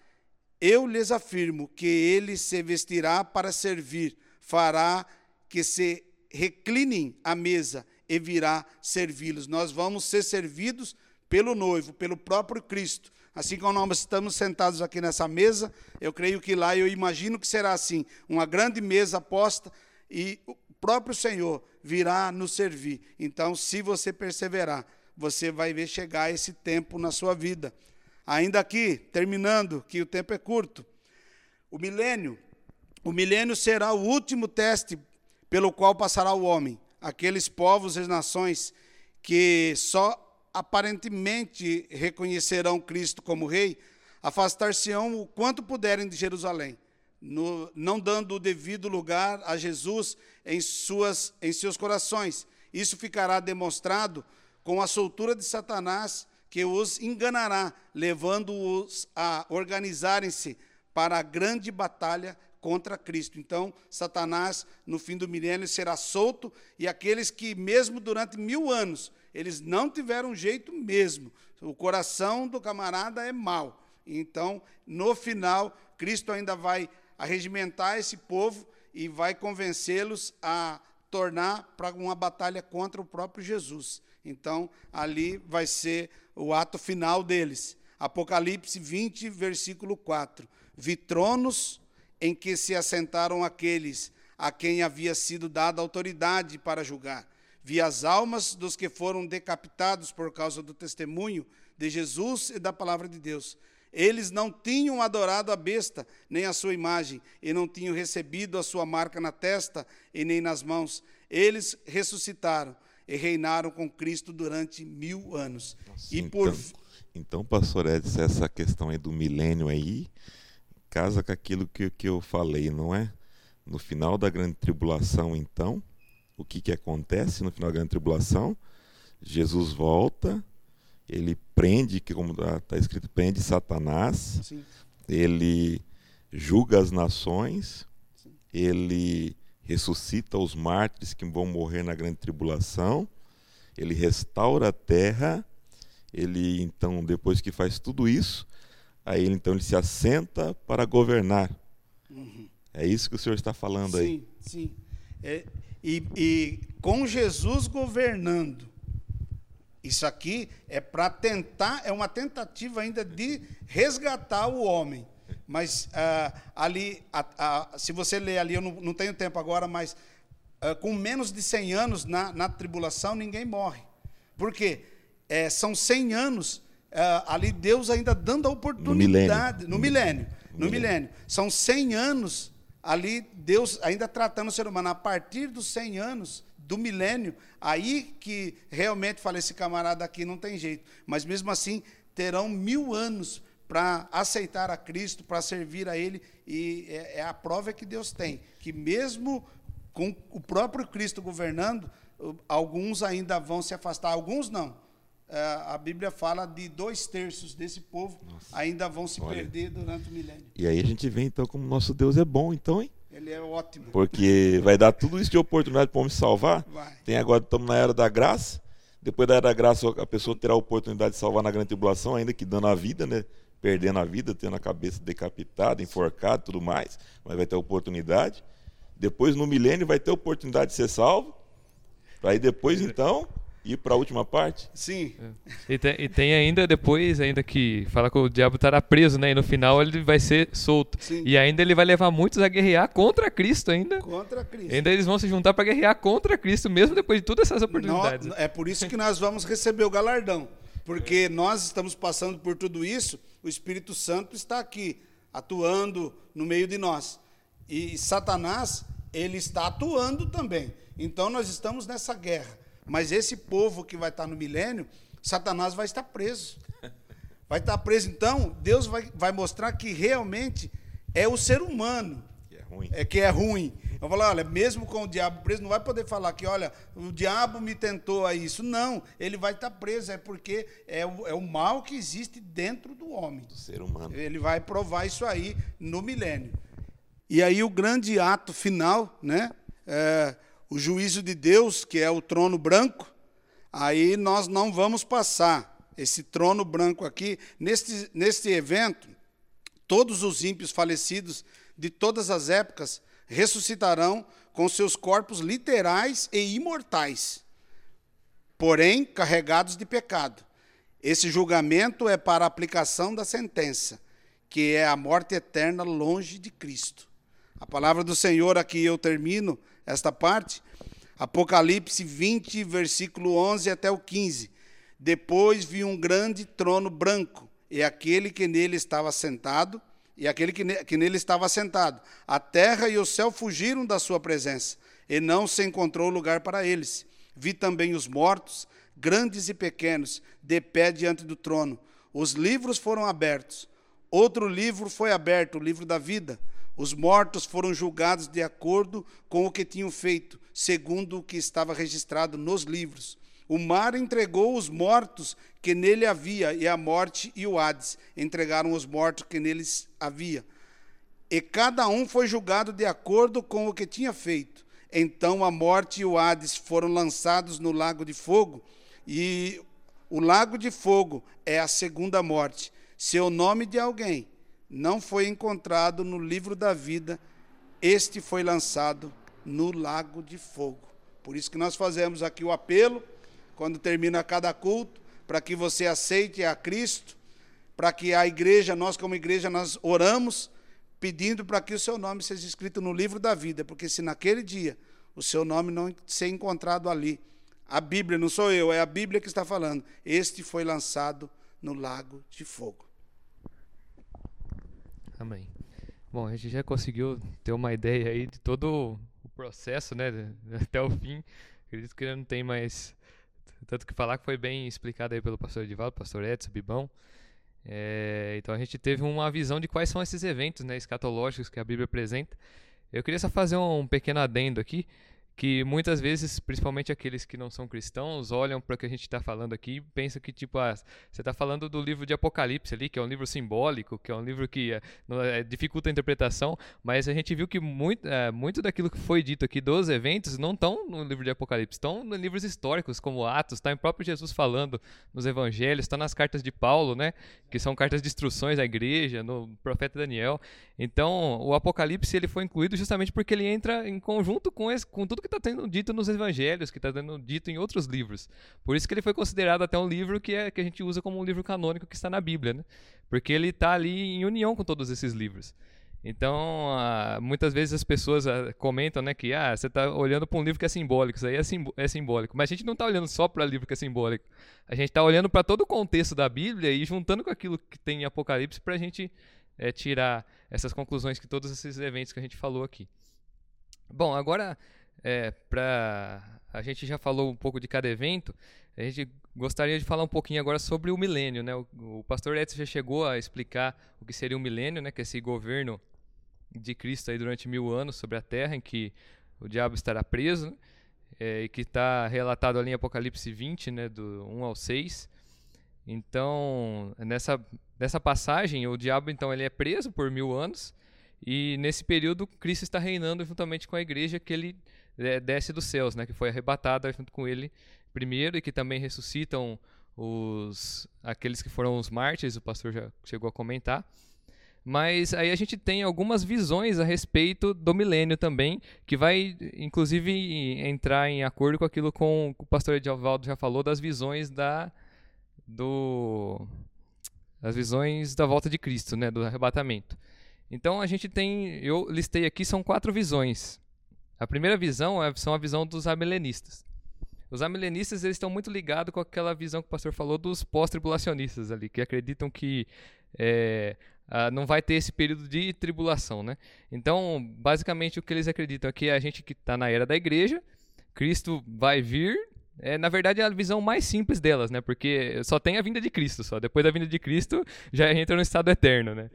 Eu lhes afirmo que ele se vestirá para servir, fará que se reclinem à mesa e virá servi-los. Nós vamos ser servidos pelo noivo, pelo próprio Cristo. Assim como nós estamos sentados aqui nessa mesa, eu creio que lá eu imagino que será assim, uma grande mesa posta e o próprio Senhor virá nos servir. Então, se você perseverar, você vai ver chegar esse tempo na sua vida. Ainda aqui, terminando, que o tempo é curto. O milênio, o milênio será o último teste pelo qual passará o homem. Aqueles povos e nações que só aparentemente reconhecerão Cristo como rei, afastar-se-ão o quanto puderem de Jerusalém, no, não dando o devido lugar a Jesus em, suas, em seus corações. Isso ficará demonstrado com a soltura de Satanás, que os enganará, levando-os a organizarem-se para a grande batalha contra Cristo. Então, Satanás, no fim do milênio, será solto, e aqueles que, mesmo durante mil anos, eles não tiveram jeito mesmo. O coração do camarada é mau. Então, no final, Cristo ainda vai arregimentar esse povo e vai convencê-los a tornar para uma batalha contra o próprio Jesus. Então, ali vai ser o ato final deles. Apocalipse 20, versículo 4. Vi tronos em que se assentaram aqueles a quem havia sido dada autoridade para julgar. Vi as almas dos que foram decapitados por causa do testemunho de Jesus e da palavra de Deus. Eles não tinham adorado a besta, nem a sua imagem, e não tinham recebido a sua marca na testa e nem nas mãos. Eles ressuscitaram e reinaram com Cristo durante mil anos. Nossa, e por... então, então, pastor Edson, essa questão aí do milênio aí, casa com aquilo que, que eu falei, não é? No final da grande tribulação, então, o que, que acontece no final da grande tribulação? Jesus volta, ele prende, que como está escrito, prende Satanás, Sim. ele julga as nações, Sim. ele ressuscita os mártires que vão morrer na grande tribulação, ele restaura a terra, ele então, depois que faz tudo isso, aí ele, então ele se assenta para governar. Uhum. É isso que o senhor está falando sim, aí. Sim, sim. É, e, e com Jesus governando, isso aqui é para tentar, é uma tentativa ainda de resgatar o homem. Mas uh, ali, se você ler ali, eu não, não tenho tempo agora, mas uh, com menos de 100 anos na, na tribulação, ninguém morre. Por quê? É, são 100 anos uh, ali, Deus ainda dando a oportunidade. No milênio. No milênio. No milênio. São 100 anos ali, Deus ainda tratando o ser humano. A partir dos 100 anos, do milênio, aí que realmente fala, esse camarada aqui não tem jeito. Mas mesmo assim, terão mil anos para aceitar a Cristo, para servir a Ele, e é, é, a prova que Deus tem, que mesmo com o próprio Cristo governando, alguns ainda vão se afastar, alguns não. É, a Bíblia fala de dois terços desse povo Nossa. ainda vão se Olha. perder durante o milênio. E aí a gente vê então como nosso Deus é bom, então, hein? Ele é ótimo. Porque vai dar tudo isso de oportunidade para o homem salvar. Vai. Tem agora, estamos na era da graça. Depois da era da graça, a pessoa terá a oportunidade de salvar na grande tribulação, ainda que dando a vida, né? Perdendo a vida, tendo a cabeça decapitada, enforcada tudo mais. Mas vai ter a oportunidade. Depois, no milênio, vai ter a oportunidade de ser salvo. Aí depois, então, ir para a última parte? Sim. É. E, tem, e, tem, ainda depois, ainda que fala que o diabo estará preso, né? E no final ele vai ser solto. Sim. E ainda ele vai levar muitos a guerrear contra Cristo ainda. Contra Cristo. Ainda eles vão se juntar para guerrear contra Cristo, mesmo depois de todas essas oportunidades. é por isso que nós vamos receber o galardão. Porque nós estamos passando por tudo isso, o Espírito Santo está aqui, atuando no meio de nós. E Satanás, ele está atuando também. Então nós estamos nessa guerra. Mas esse povo que vai estar no milênio, Satanás vai estar preso. Vai estar preso. Então, Deus vai, vai mostrar que realmente é o ser humano que é ruim. É que é ruim. Eu vou falar, olha, mesmo com o diabo preso, não vai poder falar que, olha, o diabo me tentou a isso. Não, ele vai estar preso, é porque é o, é o mal que existe dentro do homem. Do ser humano. Ele vai provar isso aí no milênio. E aí o grande ato final, né? É, o juízo de Deus, que é o trono branco, aí nós não vamos passar esse trono branco aqui. Neste, neste evento, todos os ímpios falecidos de todas as épocas ressuscitarão com seus corpos literais e imortais, porém carregados de pecado. Esse julgamento é para a aplicação da sentença, que é a morte eterna longe de Cristo. A palavra do Senhor, aqui eu termino esta parte, Apocalipse 20, versículo 11 até o 15. Depois vi um grande trono branco, e aquele que nele estava sentado, e aquele que, ne que nele estava sentado. A terra e o céu fugiram da sua presença, e não se encontrou lugar para eles. Vi também os mortos, grandes e pequenos, de pé diante do trono. Os livros foram abertos. Outro livro foi aberto, o livro da vida. Os mortos foram julgados de acordo com o que tinham feito, segundo o que estava registrado nos livros. O mar entregou os mortos que nele havia, e a morte e o Hades entregaram os mortos que neles havia. E cada um foi julgado de acordo com o que tinha feito. Então a morte e o Hades foram lançados no lago de fogo, e o lago de fogo é a segunda morte. Se o nome de alguém não foi encontrado no livro da vida, este foi lançado no lago de fogo. Por isso que nós fazemos aqui o apelo quando termina cada culto, para que você aceite a Cristo, para que a igreja, nós como igreja, nós oramos pedindo para que o seu nome seja escrito no livro da vida, porque se naquele dia o seu nome não ser encontrado ali, a Bíblia, não sou eu, é a Bíblia que está falando, este foi lançado no lago de fogo. Amém. Bom, a gente já conseguiu ter uma ideia aí de todo o processo, né, até o fim. Acredito que não tem mais tanto que falar que foi bem explicado aí pelo pastor Edivaldo, pastor Edson, Bibão. É, então a gente teve uma visão de quais são esses eventos né, escatológicos que a Bíblia apresenta. Eu queria só fazer um pequeno adendo aqui que muitas vezes, principalmente aqueles que não são cristãos, olham para o que a gente está falando aqui e pensam que, tipo, ah, você está falando do livro de Apocalipse ali, que é um livro simbólico, que é um livro que é, é, dificulta a interpretação, mas a gente viu que muito, é, muito daquilo que foi dito aqui dos eventos não estão no livro de Apocalipse, estão em livros históricos, como Atos, está em próprio Jesus falando nos evangelhos, está nas cartas de Paulo, né, que são cartas de instruções à igreja, no profeta Daniel. Então, o Apocalipse ele foi incluído justamente porque ele entra em conjunto com, esse, com tudo que está sendo dito nos evangelhos, que está sendo dito em outros livros. Por isso que ele foi considerado até um livro que, é, que a gente usa como um livro canônico que está na Bíblia, né? Porque ele está ali em união com todos esses livros. Então, ah, muitas vezes as pessoas ah, comentam né, que ah, você está olhando para um livro que é simbólico, isso aí é, é simbólico. Mas a gente não está olhando só para o livro que é simbólico. A gente está olhando para todo o contexto da Bíblia e juntando com aquilo que tem em Apocalipse para a gente é, tirar essas conclusões que todos esses eventos que a gente falou aqui. Bom, agora é, para a gente já falou um pouco de cada evento, a gente gostaria de falar um pouquinho agora sobre o milênio, né? O, o pastor Edson já chegou a explicar o que seria o milênio, né? Que é esse governo de Cristo aí durante mil anos sobre a Terra, em que o diabo estará preso, né? é, e que está relatado ali em Apocalipse 20, né? Do 1 ao 6. Então, nessa, nessa passagem, o diabo então ele é preso por mil anos e nesse período Cristo está reinando juntamente com a igreja que ele desce dos céus, né, que foi arrebatada junto com ele primeiro e que também ressuscitam os aqueles que foram os mártires, o pastor já chegou a comentar. Mas aí a gente tem algumas visões a respeito do milênio também, que vai, inclusive, entrar em acordo com aquilo com, que o pastor Edvaldo já falou, das visões da. do. as visões da volta de Cristo, né? Do arrebatamento. Então a gente tem. Eu listei aqui, são quatro visões. A primeira visão é, são a visão dos amilenistas. Os amilenistas eles estão muito ligados com aquela visão que o pastor falou dos pós-tribulacionistas ali, que acreditam que é, não vai ter esse período de tribulação, né? Então, basicamente, o que eles acreditam é que a gente que está na era da igreja, Cristo vai vir. É, na verdade, é a visão mais simples delas, né? Porque só tem a vinda de Cristo, só. Depois da vinda de Cristo, já entra no estado eterno, né?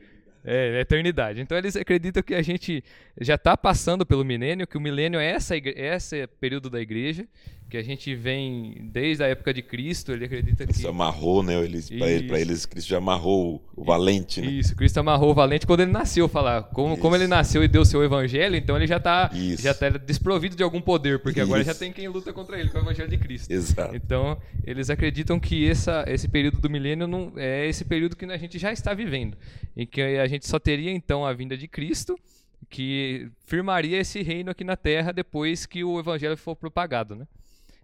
É, eternidade. Então eles acreditam que a gente já está passando pelo milênio, que o milênio é essa, esse período da igreja, que a gente vem desde a época de Cristo, ele acredita que... Cristo amarrou, né? Eles, para eles, eles, Cristo já amarrou o valente, né? Isso, Cristo amarrou o valente quando ele nasceu, falar. Como, como ele nasceu e deu seu evangelho, então ele já está já tá desprovido de algum poder, porque Isso. agora já tem quem luta contra ele, com o evangelho de Cristo. Exato. Então, eles acreditam que essa, esse período do milênio não, é esse período que a gente já está vivendo, em que a gente só teria então a vinda de Cristo, que firmaria esse reino aqui na terra depois que o evangelho for propagado, né?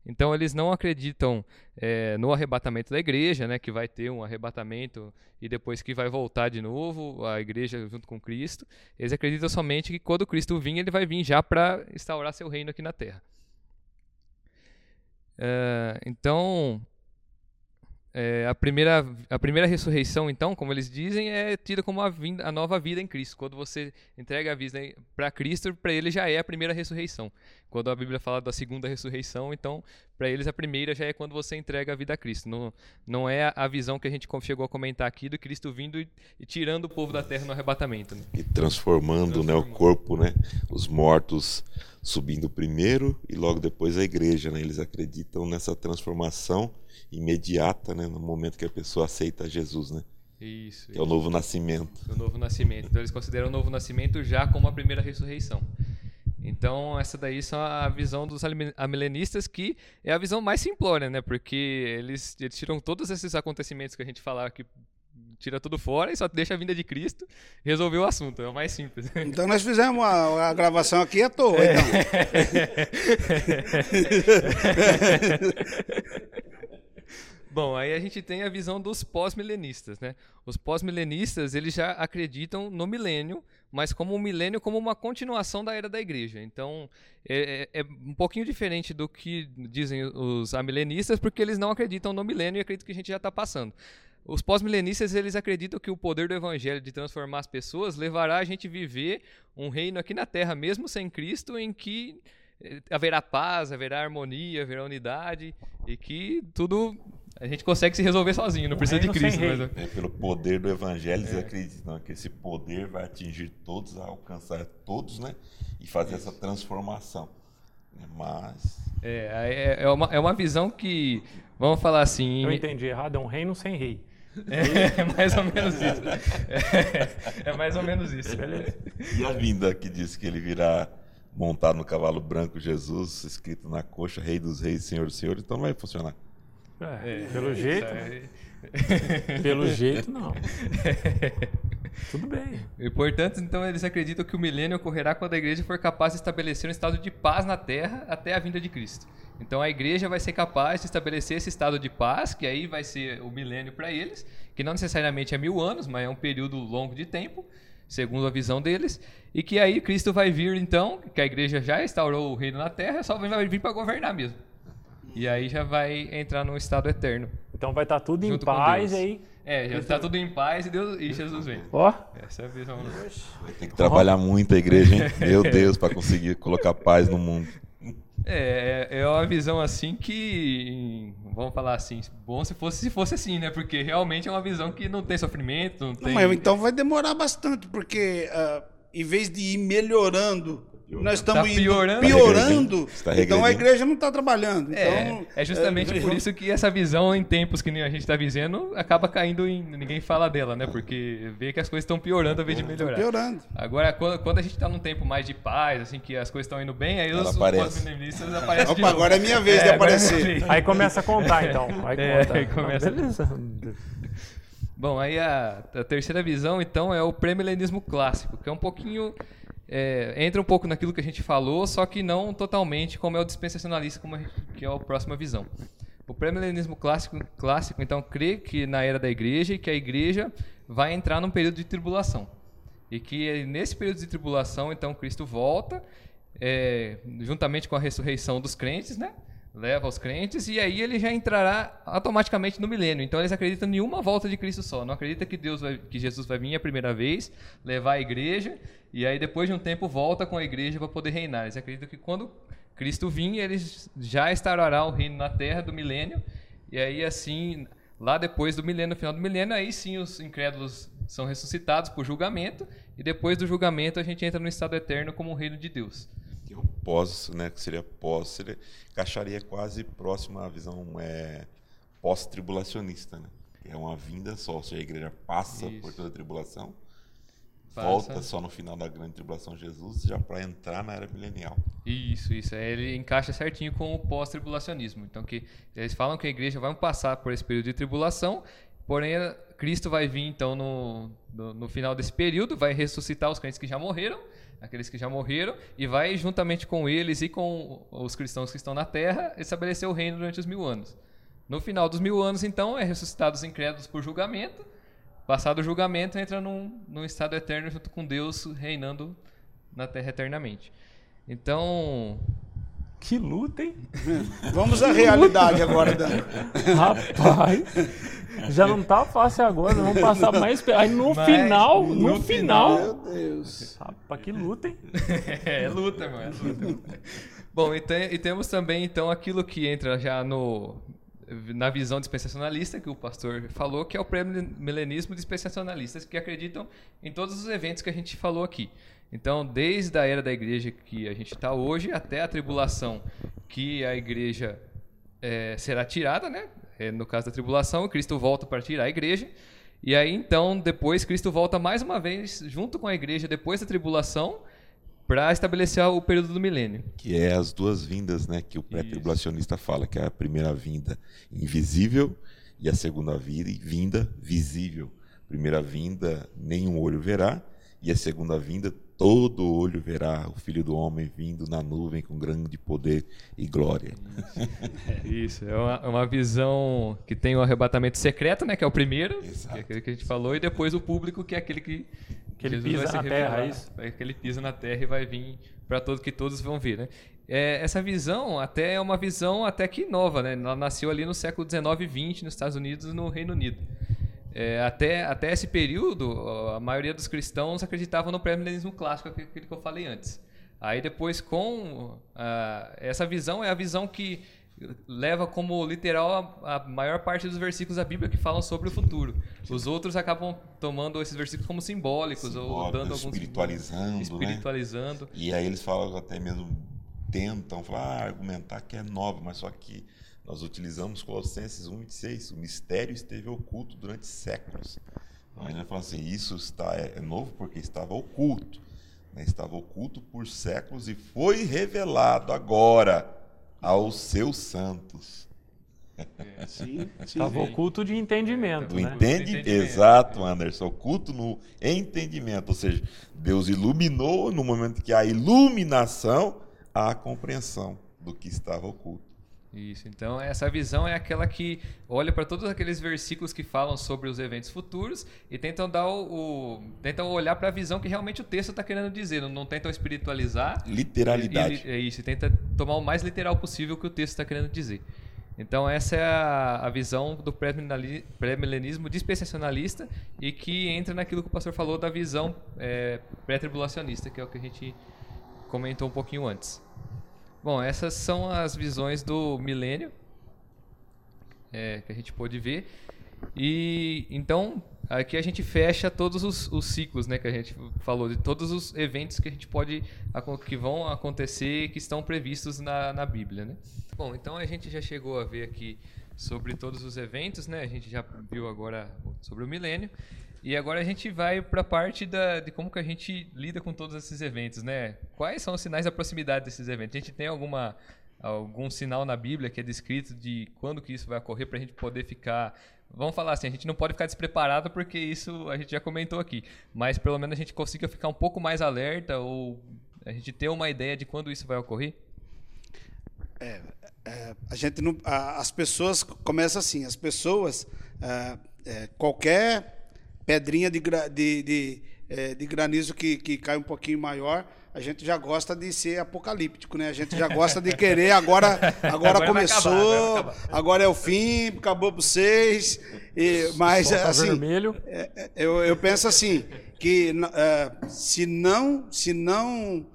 Então eles não acreditam é, no arrebatamento da igreja, né, que vai ter um arrebatamento e depois que vai voltar de novo a igreja junto com Cristo. Eles acreditam somente que quando Cristo vir, ele vai vir já para instaurar seu reino aqui na Terra. É, então é, a, primeira, a primeira ressurreição, então, como eles dizem, é tida como a, vinda, a nova vida em Cristo. Quando você entrega a vida para Cristo, para ele já é a primeira ressurreição. Quando a Bíblia fala da segunda ressurreição, então, para eles a primeira já é quando você entrega a vida a Cristo. Não, não é a visão que a gente chegou a comentar aqui do Cristo vindo e, e tirando o povo da terra no arrebatamento. Né? E transformando, transformando. Né, o corpo, né? Os mortos subindo primeiro e logo depois a igreja. Né? Eles acreditam nessa transformação imediata, né, no momento que a pessoa aceita Jesus, né? Isso. Que é o novo nascimento. O novo nascimento. Então eles consideram o novo nascimento já como a primeira ressurreição. Então, essa daí são a visão dos amilenistas, que é a visão mais simplória, né? Porque eles, eles tiram todos esses acontecimentos que a gente falar aqui tira tudo fora e só deixa a vinda de Cristo resolver o assunto. É o mais simples. Então nós fizemos a, a gravação aqui à toa, é. então. Bom, aí a gente tem a visão dos pós-milenistas, né? Os pós-milenistas, eles já acreditam no milênio, mas como o milênio como uma continuação da era da igreja. Então, é, é, é um pouquinho diferente do que dizem os amilenistas, porque eles não acreditam no milênio e acreditam que a gente já está passando. Os pós-milenistas, eles acreditam que o poder do evangelho de transformar as pessoas levará a gente a viver um reino aqui na terra, mesmo sem Cristo, em que eh, haverá paz, haverá harmonia, haverá unidade e que tudo a gente consegue se resolver sozinho, não precisa de Cristo. Mas... É pelo poder do Evangelho, eles é. acreditam que esse poder vai atingir todos, alcançar todos, né? E fazer Isso. essa transformação. Mas. É, é, é, uma, é uma visão que, vamos falar assim. Eu entendi errado, é um reino sem rei. É, é mais ou menos isso. É, é, mais ou menos isso. Beleza. E a vinda que diz que ele virá montado no cavalo branco, Jesus, escrito na coxa, Rei dos Reis, Senhor dos Senhores, então não vai funcionar. É, pelo jeito. pelo jeito, não. Tudo bem. E, portanto, então, eles acreditam que o milênio ocorrerá quando a igreja for capaz de estabelecer um estado de paz na terra até a vinda de Cristo. Então, a igreja vai ser capaz de estabelecer esse estado de paz, que aí vai ser o milênio para eles, que não necessariamente é mil anos, mas é um período longo de tempo, segundo a visão deles, e que aí Cristo vai vir, então, que a igreja já instaurou o reino na terra, só vai vir para governar mesmo. E aí já vai entrar num estado eterno. Então vai estar tá tudo em paz aí. É, já está tudo em paz e, Deus, e Jesus vem. Ó. Oh. Essa é a visão. Vai ter que trabalhar muito a igreja, hein? Meu Deus, para conseguir colocar paz no mundo. É, é, é uma visão assim que, vamos falar assim, bom se fosse se fosse assim, né? Porque realmente é uma visão que não tem sofrimento, não tem... Não, mas então vai demorar bastante, porque uh, em vez de ir melhorando nós estamos tá piorando. piorando tá então a igreja não está trabalhando. É, então, é justamente é, por isso que essa visão em tempos que a gente está vivendo acaba caindo em. ninguém fala dela, né? Porque vê que as coisas estão piorando ao invés de melhorar. Piorando. Agora, quando, quando a gente está num tempo mais de paz, assim, que as coisas estão indo bem, aí Ela os, pós-ministros aparecem. Opa, agora é minha vez é, de aparecer. Aí começa a contar, então. Aí, é, aí começa. Não, beleza. Bom, aí a, a terceira visão, então, é o pré-milenismo clássico, que é um pouquinho é, entra um pouco naquilo que a gente falou, só que não totalmente como é o dispensacionalista, como gente, que é a próxima visão. O pré-milenismo clássico, clássico, então, crê que na era da igreja e que a igreja vai entrar num período de tribulação. E que nesse período de tribulação, então, Cristo volta, é, juntamente com a ressurreição dos crentes, né? Leva os crentes e aí ele já entrará automaticamente no milênio. Então eles acreditam em uma volta de Cristo só. Não acredita que Deus vai, que Jesus vai vir a primeira vez, levar a igreja e aí depois de um tempo volta com a igreja para poder reinar. Eles acreditam que quando Cristo vir, eles já instaurará o reino na terra do milênio e aí assim, lá depois do milênio, no final do milênio, aí sim os incrédulos são ressuscitados por julgamento e depois do julgamento a gente entra no estado eterno como o reino de Deus pós, né, que seria pós, seria, encaixaria quase próximo à visão é, pós-tribulacionista, né? Que é uma vinda só, ou seja, a igreja passa Isso. por toda a tribulação, passa. volta só no final da grande tribulação Jesus, já para entrar na era milenial. Isso, isso. É, ele encaixa certinho com o pós-tribulacionismo. Então, que eles falam que a igreja vai passar por esse período de tribulação, porém Cristo vai vir então no, no, no final desse período, vai ressuscitar os crentes que já morreram aqueles que já morreram, e vai juntamente com eles e com os cristãos que estão na terra estabelecer o reino durante os mil anos. No final dos mil anos, então, é ressuscitados os incrédulos por julgamento. Passado o julgamento, entra num, num estado eterno junto com Deus reinando na terra eternamente. Então, que luta, hein? Vamos à realidade agora, Dan. Rapaz, já não tá fácil agora, vamos passar mais. Aí no Mas, final, no, no final. Meu Deus. Rapaz, que luta, hein? é, luta, mano. É luta. Bom, e, tem, e temos também, então, aquilo que entra já no, na visão dispensacionalista que o pastor falou, que é o pré-milenismo dispensacionalistas, que acreditam em todos os eventos que a gente falou aqui. Então, desde a era da igreja que a gente está hoje até a tribulação, que a igreja é, será tirada, né? É, no caso da tribulação, Cristo volta para tirar a igreja. E aí, então, depois, Cristo volta mais uma vez, junto com a igreja, depois da tribulação, para estabelecer o período do milênio. Que é as duas vindas, né? Que o pré-tribulacionista fala, que é a primeira vinda invisível e a segunda vinda visível. Primeira vinda, nenhum olho verá, e a segunda vinda, todo olho verá o Filho do Homem vindo na nuvem com grande poder e glória. Isso, é uma, uma visão que tem o arrebatamento secreto, né, que é o primeiro, Exato. que é aquele que a gente falou, e depois o público, que é aquele que, que ele pisa na terra, é isso? É que ele pisa na terra e vai vir para todos que todos vão ver, né? É, essa visão até é uma visão até que nova, né? Ela nasceu ali no século 19 e 20 nos Estados Unidos e no Reino Unido. É, até, até esse período, a maioria dos cristãos acreditava no pré-milenismo clássico, aquilo que eu falei antes. Aí depois, com essa visão, é a visão que leva como literal a, a, maior parte dos versículos da Bíblia que falam sobre o futuro. Os outros acabam tomando esses versículos como simbólicos, Simbólico, ou dando alguns espiritualizando, espiritualizando. Né? E aí eles falam até mesmo tentam falar, ah, argumentar que é nova, mas só que nós utilizamos Colossenses 1,26. O mistério esteve oculto durante séculos. Então, ele fala assim: isso está, é, é novo porque estava oculto. Né? Estava oculto por séculos e foi revelado agora aos seus santos. É, sim, Estava oculto de entendimento. né? entende... Exato, Anderson. Oculto no entendimento. Ou seja, Deus iluminou no momento que há iluminação, a compreensão do que estava oculto. Isso, então essa visão é aquela que olha para todos aqueles versículos que falam sobre os eventos futuros e tentam dar o, o tentam olhar para a visão que realmente o texto está querendo dizer, não, não, tentam espiritualizar. Literalidade. E, é isso, tenta tomar o mais literal possível que o texto está querendo dizer. Então essa é a, a visão do pré-milenismo dispensacionalista e que entra naquilo que o pastor falou da visão é, pré-tribulacionista, que é o que a gente comentou um pouquinho antes. Bom, essas são as visões do milênio é, que a gente pôde ver. E então aqui a gente fecha todos os, os, ciclos, né, que a gente falou de todos os eventos que a gente pode que vão acontecer que estão previstos na, na Bíblia, né? Bom, então a gente já chegou a ver aqui sobre todos os eventos, né? A gente já viu agora sobre o milênio. E agora a gente vai para a parte da, de como que a gente lida com todos esses eventos, né? Quais são os sinais da proximidade desses eventos? A gente tem alguma algum sinal na Bíblia que é descrito de quando que isso vai ocorrer para a gente poder ficar vamos falar assim, a gente não pode ficar despreparado porque isso a gente já comentou aqui. Mas pelo menos a gente consiga ficar um pouco mais alerta ou a gente ter uma ideia de quando isso vai ocorrer? É, é, a gente não, a, as pessoas começam assim, as pessoas é, é qualquer pedrinha de, de, de, é, de granizo que, que cai um pouquinho maior, a gente já gosta de ser apocalíptico, né? A gente já gosta de querer, agora, agora, agora começou, acabar, agora é o fim, acabou para vocês. E, mas Solta assim, vermelho. É, é, eu, eu penso assim que é, se não, se não,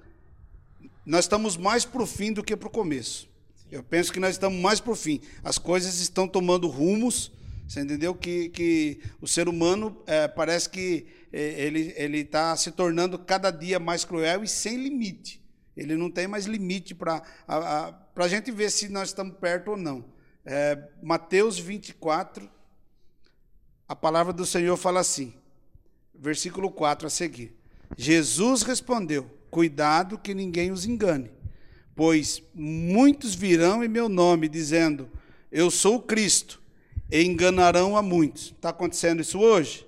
nós estamos mais para o fim do que para o começo. Eu penso que nós estamos mais para o fim. As coisas estão tomando rumos. Você entendeu que, que o ser humano é, parece que é, ele está se tornando cada dia mais cruel e sem limite. Ele não tem mais limite para a, a gente ver se nós estamos perto ou não. É, Mateus 24, a palavra do Senhor fala assim, versículo 4 a seguir. Jesus respondeu: Cuidado que ninguém os engane, pois muitos virão em meu nome, dizendo: Eu sou o Cristo e enganarão a muitos. Está acontecendo isso hoje?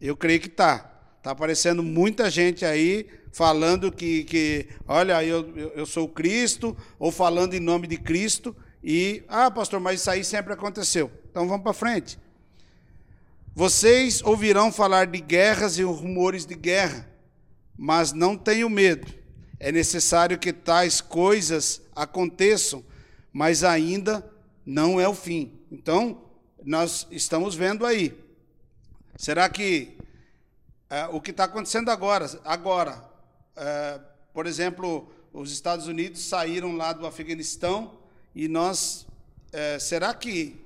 Eu creio que está. Está aparecendo muita gente aí falando que, que olha, eu, eu sou Cristo, ou falando em nome de Cristo, e, ah, pastor, mas isso aí sempre aconteceu. Então vamos para frente. Vocês ouvirão falar de guerras e rumores de guerra, mas não tenham medo. É necessário que tais coisas aconteçam, mas ainda não é o fim. Então, nós estamos vendo aí. Será que é, o que está acontecendo agora, agora, é, por exemplo, os Estados Unidos saíram lá do Afeganistão e nós, é, será que,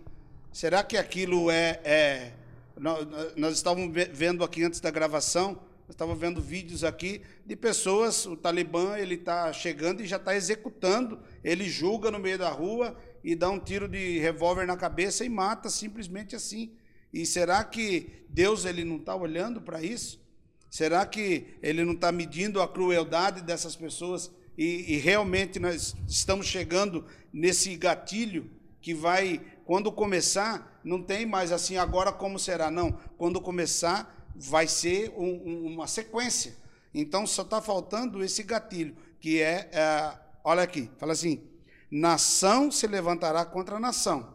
será que aquilo é, é nós, nós estávamos vendo aqui antes da gravação, nós estávamos vendo vídeos aqui de pessoas, o Talibã ele está chegando e já está executando, ele julga no meio da rua e dá um tiro de revólver na cabeça e mata simplesmente assim. E será que Deus ele não está olhando para isso? Será que ele não está medindo a crueldade dessas pessoas e, e, realmente nós estamos chegando nesse gatilho que vai, quando começar, não tem mais assim agora como será, não. Quando começar, vai ser um, um, uma sequência. Então só está faltando esse gatilho, que é, é, olha aqui, fala assim, Nação se levantará contra nação,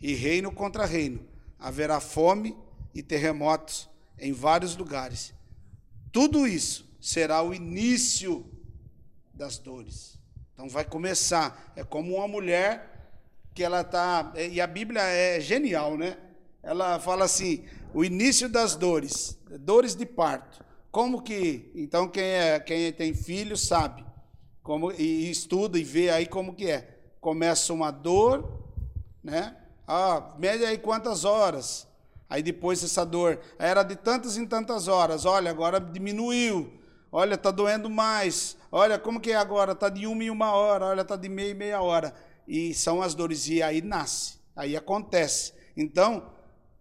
e reino contra reino. Haverá fome e terremotos em vários lugares. Tudo isso será o início das dores. Então vai começar. É como uma mulher que ela está. E a Bíblia é genial, né? Ela fala assim: o início das dores, dores de parto. Como que. Então, quem, é, quem tem filho sabe. Como, e, estuda e vê aí como que é. Começa uma dor, né? Ah, mede aí quantas horas. Aí depois essa dor era de tantas em tantas horas. Olha, agora diminuiu. Olha, está doendo mais. Olha, como que é agora? Está de uma em uma hora. Olha, está de meia em meia hora. E são as dores. E aí nasce. Aí acontece. Então,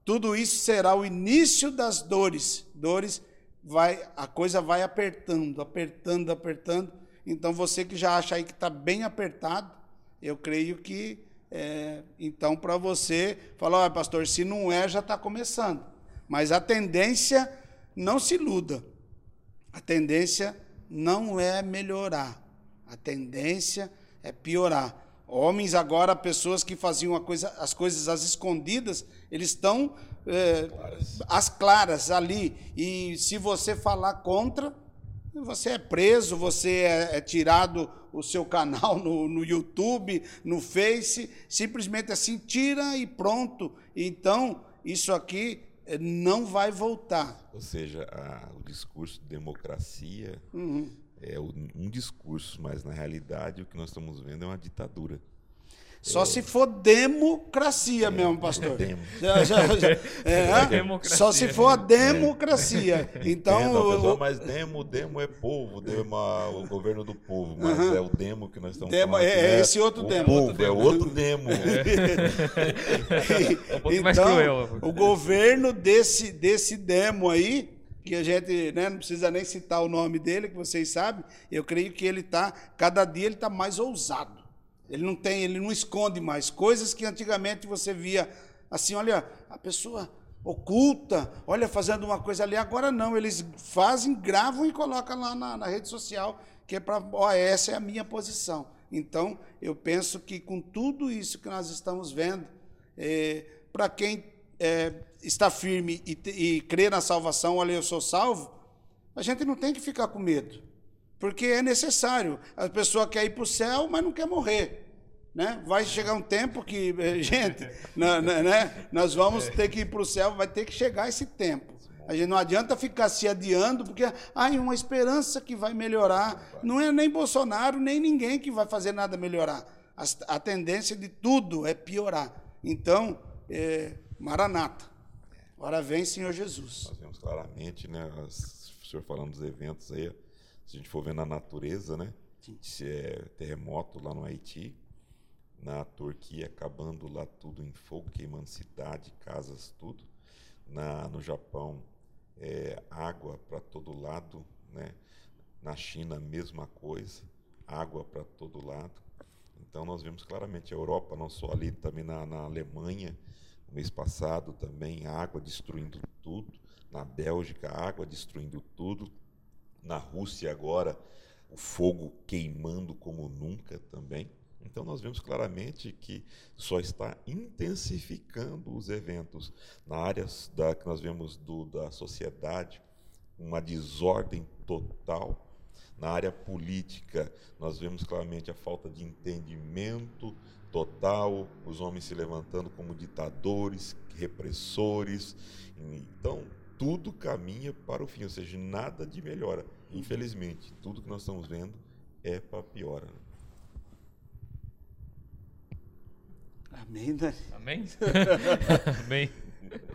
tudo isso será o início das dores. Dores, vai, a coisa vai apertando, apertando, apertando. Então, você que já acha aí que está bem apertado, eu creio que, é, então, para você, falar, olha, pastor, se não é, já está começando. Mas a tendência, não se iluda, a tendência não é melhorar, a tendência é piorar. Homens agora, pessoas que faziam coisa, as coisas às escondidas, eles estão é, às claras ali. E se você falar contra, você é preso, você é, é tirado o seu canal no, no, YouTube, no Face, simplesmente assim, tira e pronto. Então, isso aqui eh, não vai voltar. Ou seja, a, o discurso de democracia uhum. é um discurso, mas na realidade o que nós estamos vendo é uma ditadura. Só se for democracia é, mesmo, pastor. É demo. Já, já, já, é, democracia. Só se for a democracia. Então, Entendo, mas demo, demo é povo, demo é o governo do povo, mas uh -huh. é o demo que nós estamos demo, falando. É, é esse outro o demo. Povo, outro é outro demo. É. um mais então, cruel. O governo desse, desse demo aí, que a gente né, não precisa nem citar o nome dele, que vocês sabem, eu creio que ele está, cada dia ele está mais ousado. Ele não tem, ele não esconde mais coisas que antigamente você via assim, olha, a pessoa oculta, olha, fazendo uma coisa ali. Agora não, eles fazem, gravam e colocam lá na, na rede social, que é para, ó, essa é a minha posição. Então, eu penso que com tudo isso que nós estamos vendo, é, para quem é, está firme e, e crê na salvação, olha, eu sou salvo, a gente não tem que ficar com medo, porque é necessário. A pessoa quer ir para o céu, mas não quer morrer. Né? Vai chegar um tempo que, gente, né, nós vamos ter que ir para o céu, vai ter que chegar esse tempo. A gente não adianta ficar se adiando, porque há uma esperança que vai melhorar. Não é nem Bolsonaro, nem ninguém que vai fazer nada melhorar. A, a tendência de tudo é piorar. Então, é, Maranata. Ora vem, Senhor Jesus. Nós vemos claramente, né? O senhor falando dos eventos aí, se a gente for ver na natureza, né? Se é terremoto lá no Haiti, na Turquia acabando lá tudo em fogo, queimando cidade, casas, tudo. Na, no Japão, é, água para todo lado, né? Na China, a mesma coisa, água para todo lado. Então nós vemos claramente a Europa, não só ali, também na, na Alemanha, no mês passado também, água destruindo tudo. Na Bélgica, água destruindo tudo. Na Rússia agora, o fogo queimando como nunca também. Então nós vemos claramente que só está intensificando os eventos na área da que nós vemos do, da sociedade, uma desordem total. Na área política, nós vemos claramente a falta de entendimento total, os homens se levantando como ditadores, repressores. Então, tudo caminha para o fim, ou seja, nada de melhora. Infelizmente, tudo que nós estamos vendo é para piora. Né? Amém, Dani. Amém? Amém.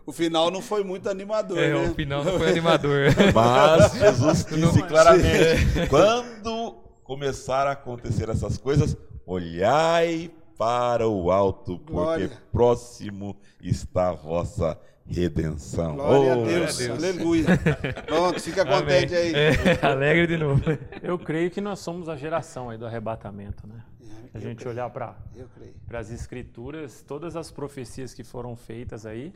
O final não foi muito animador, é, né? o final não foi animador. Mas Jesus disse claramente, quando começar a acontecer essas coisas, olhai para o alto, porque Glória. próximo está a vossa redenção. Glória oh, a Deus, Deus. aleluia. Pronto, fica contente Amém. aí. É, alegre de novo. Eu creio que nós somos a geração aí do arrebatamento, né? a gente creio. olhar para as escrituras, todas as profecias que foram feitas aí,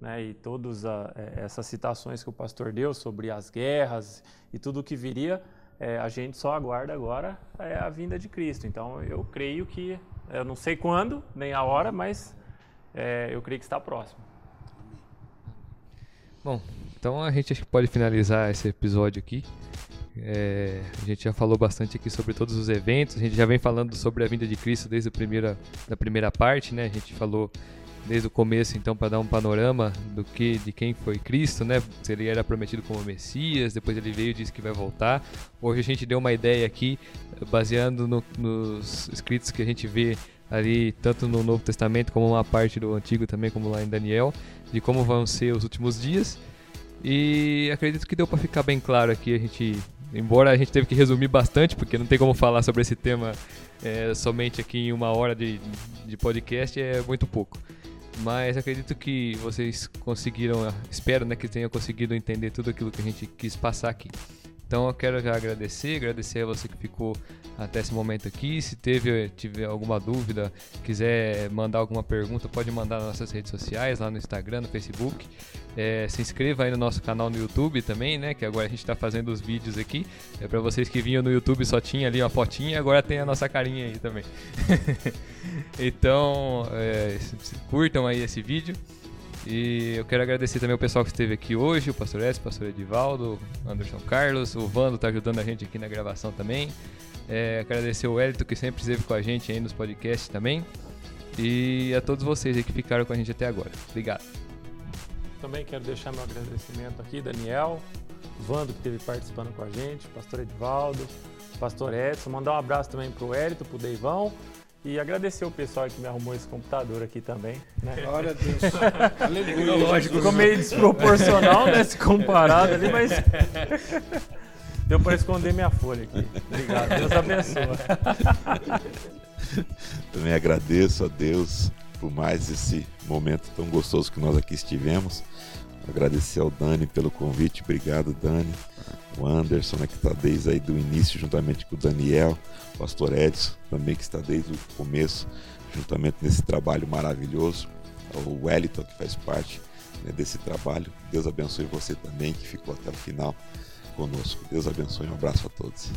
né, e todas é, essas citações que o pastor deu sobre as guerras e tudo o que viria, é, a gente só aguarda agora é a vinda de Cristo. Então eu creio que, eu não sei quando, nem a hora, mas é, eu creio que está próximo. Bom, então a gente pode finalizar esse episódio aqui. É, a gente já falou bastante aqui sobre todos os eventos, a gente já vem falando sobre a vinda de Cristo desde a primeira, da primeira parte, né? A gente falou desde o começo, então, para dar um panorama do que, de quem foi Cristo, né? Se ele era prometido como Messias, depois ele veio e disse que vai voltar. Hoje a gente deu uma ideia aqui, baseando no, nos escritos que a gente vê ali, tanto no Novo Testamento como uma parte do Antigo também, como lá em Daniel, de como vão ser os últimos dias. E acredito que deu para ficar bem claro aqui, a gente Embora a gente teve que resumir bastante, porque não tem como falar sobre esse tema é, somente aqui em uma hora de, de podcast, é muito pouco. Mas acredito que vocês conseguiram, espero né, que tenham conseguido entender tudo aquilo que a gente quis passar aqui. Então eu quero já agradecer, agradecer a você que ficou até esse momento aqui. Se teve, tiver alguma dúvida, quiser mandar alguma pergunta, pode mandar nas nossas redes sociais, lá no Instagram, no Facebook. É, se inscreva aí no nosso canal no YouTube também, né? Que agora a gente está fazendo os vídeos aqui. É para vocês que vinham no YouTube só tinha ali uma fotinha, agora tem a nossa carinha aí também. então, é, curtam aí esse vídeo. E eu quero agradecer também o pessoal que esteve aqui hoje, o pastor S, o pastor Edivaldo, Anderson Carlos, o Vando está ajudando a gente aqui na gravação também. É, agradecer o Elito que sempre esteve com a gente aí nos podcasts também. E a todos vocês que ficaram com a gente até agora. Obrigado. Também quero deixar meu agradecimento aqui, Daniel, Vando que esteve participando com a gente, pastor Edivaldo, pastor Edson. Mandar um abraço também para o Elito, o Deivão e agradecer o pessoal que me arrumou esse computador aqui também. Né? Glória a Deus. Aleluia. Lógico, ficou meio desproporcional, né? Se comparado ali, mas. Deu para esconder minha folha aqui. Obrigado. Deus abençoe. Também agradeço a Deus por mais esse momento tão gostoso que nós aqui estivemos. Agradecer ao Dani pelo convite. Obrigado, Dani. O Anderson, né, que está desde aí do início, juntamente com o Daniel. O pastor Edson, também que está desde o começo, juntamente nesse trabalho maravilhoso. ao Wellington, que faz parte né, desse trabalho. Deus abençoe você também, que ficou até o final conosco. Deus abençoe, um abraço a todos.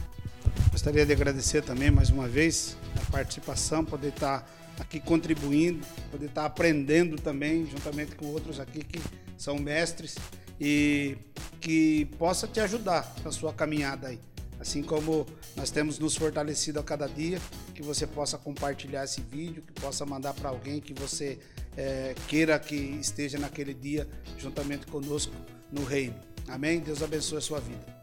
Gostaria de agradecer também mais uma vez a participação, poder estar aqui contribuindo, poder estar aprendendo também, juntamente com outros aqui que são mestres e que possa te ajudar na sua caminhada aí. Assim como nós temos nos fortalecido a cada dia, que você possa compartilhar esse vídeo, que possa mandar para alguém que você é, queira que esteja naquele dia juntamente conosco no reino. Amém? Deus abençoe a sua vida.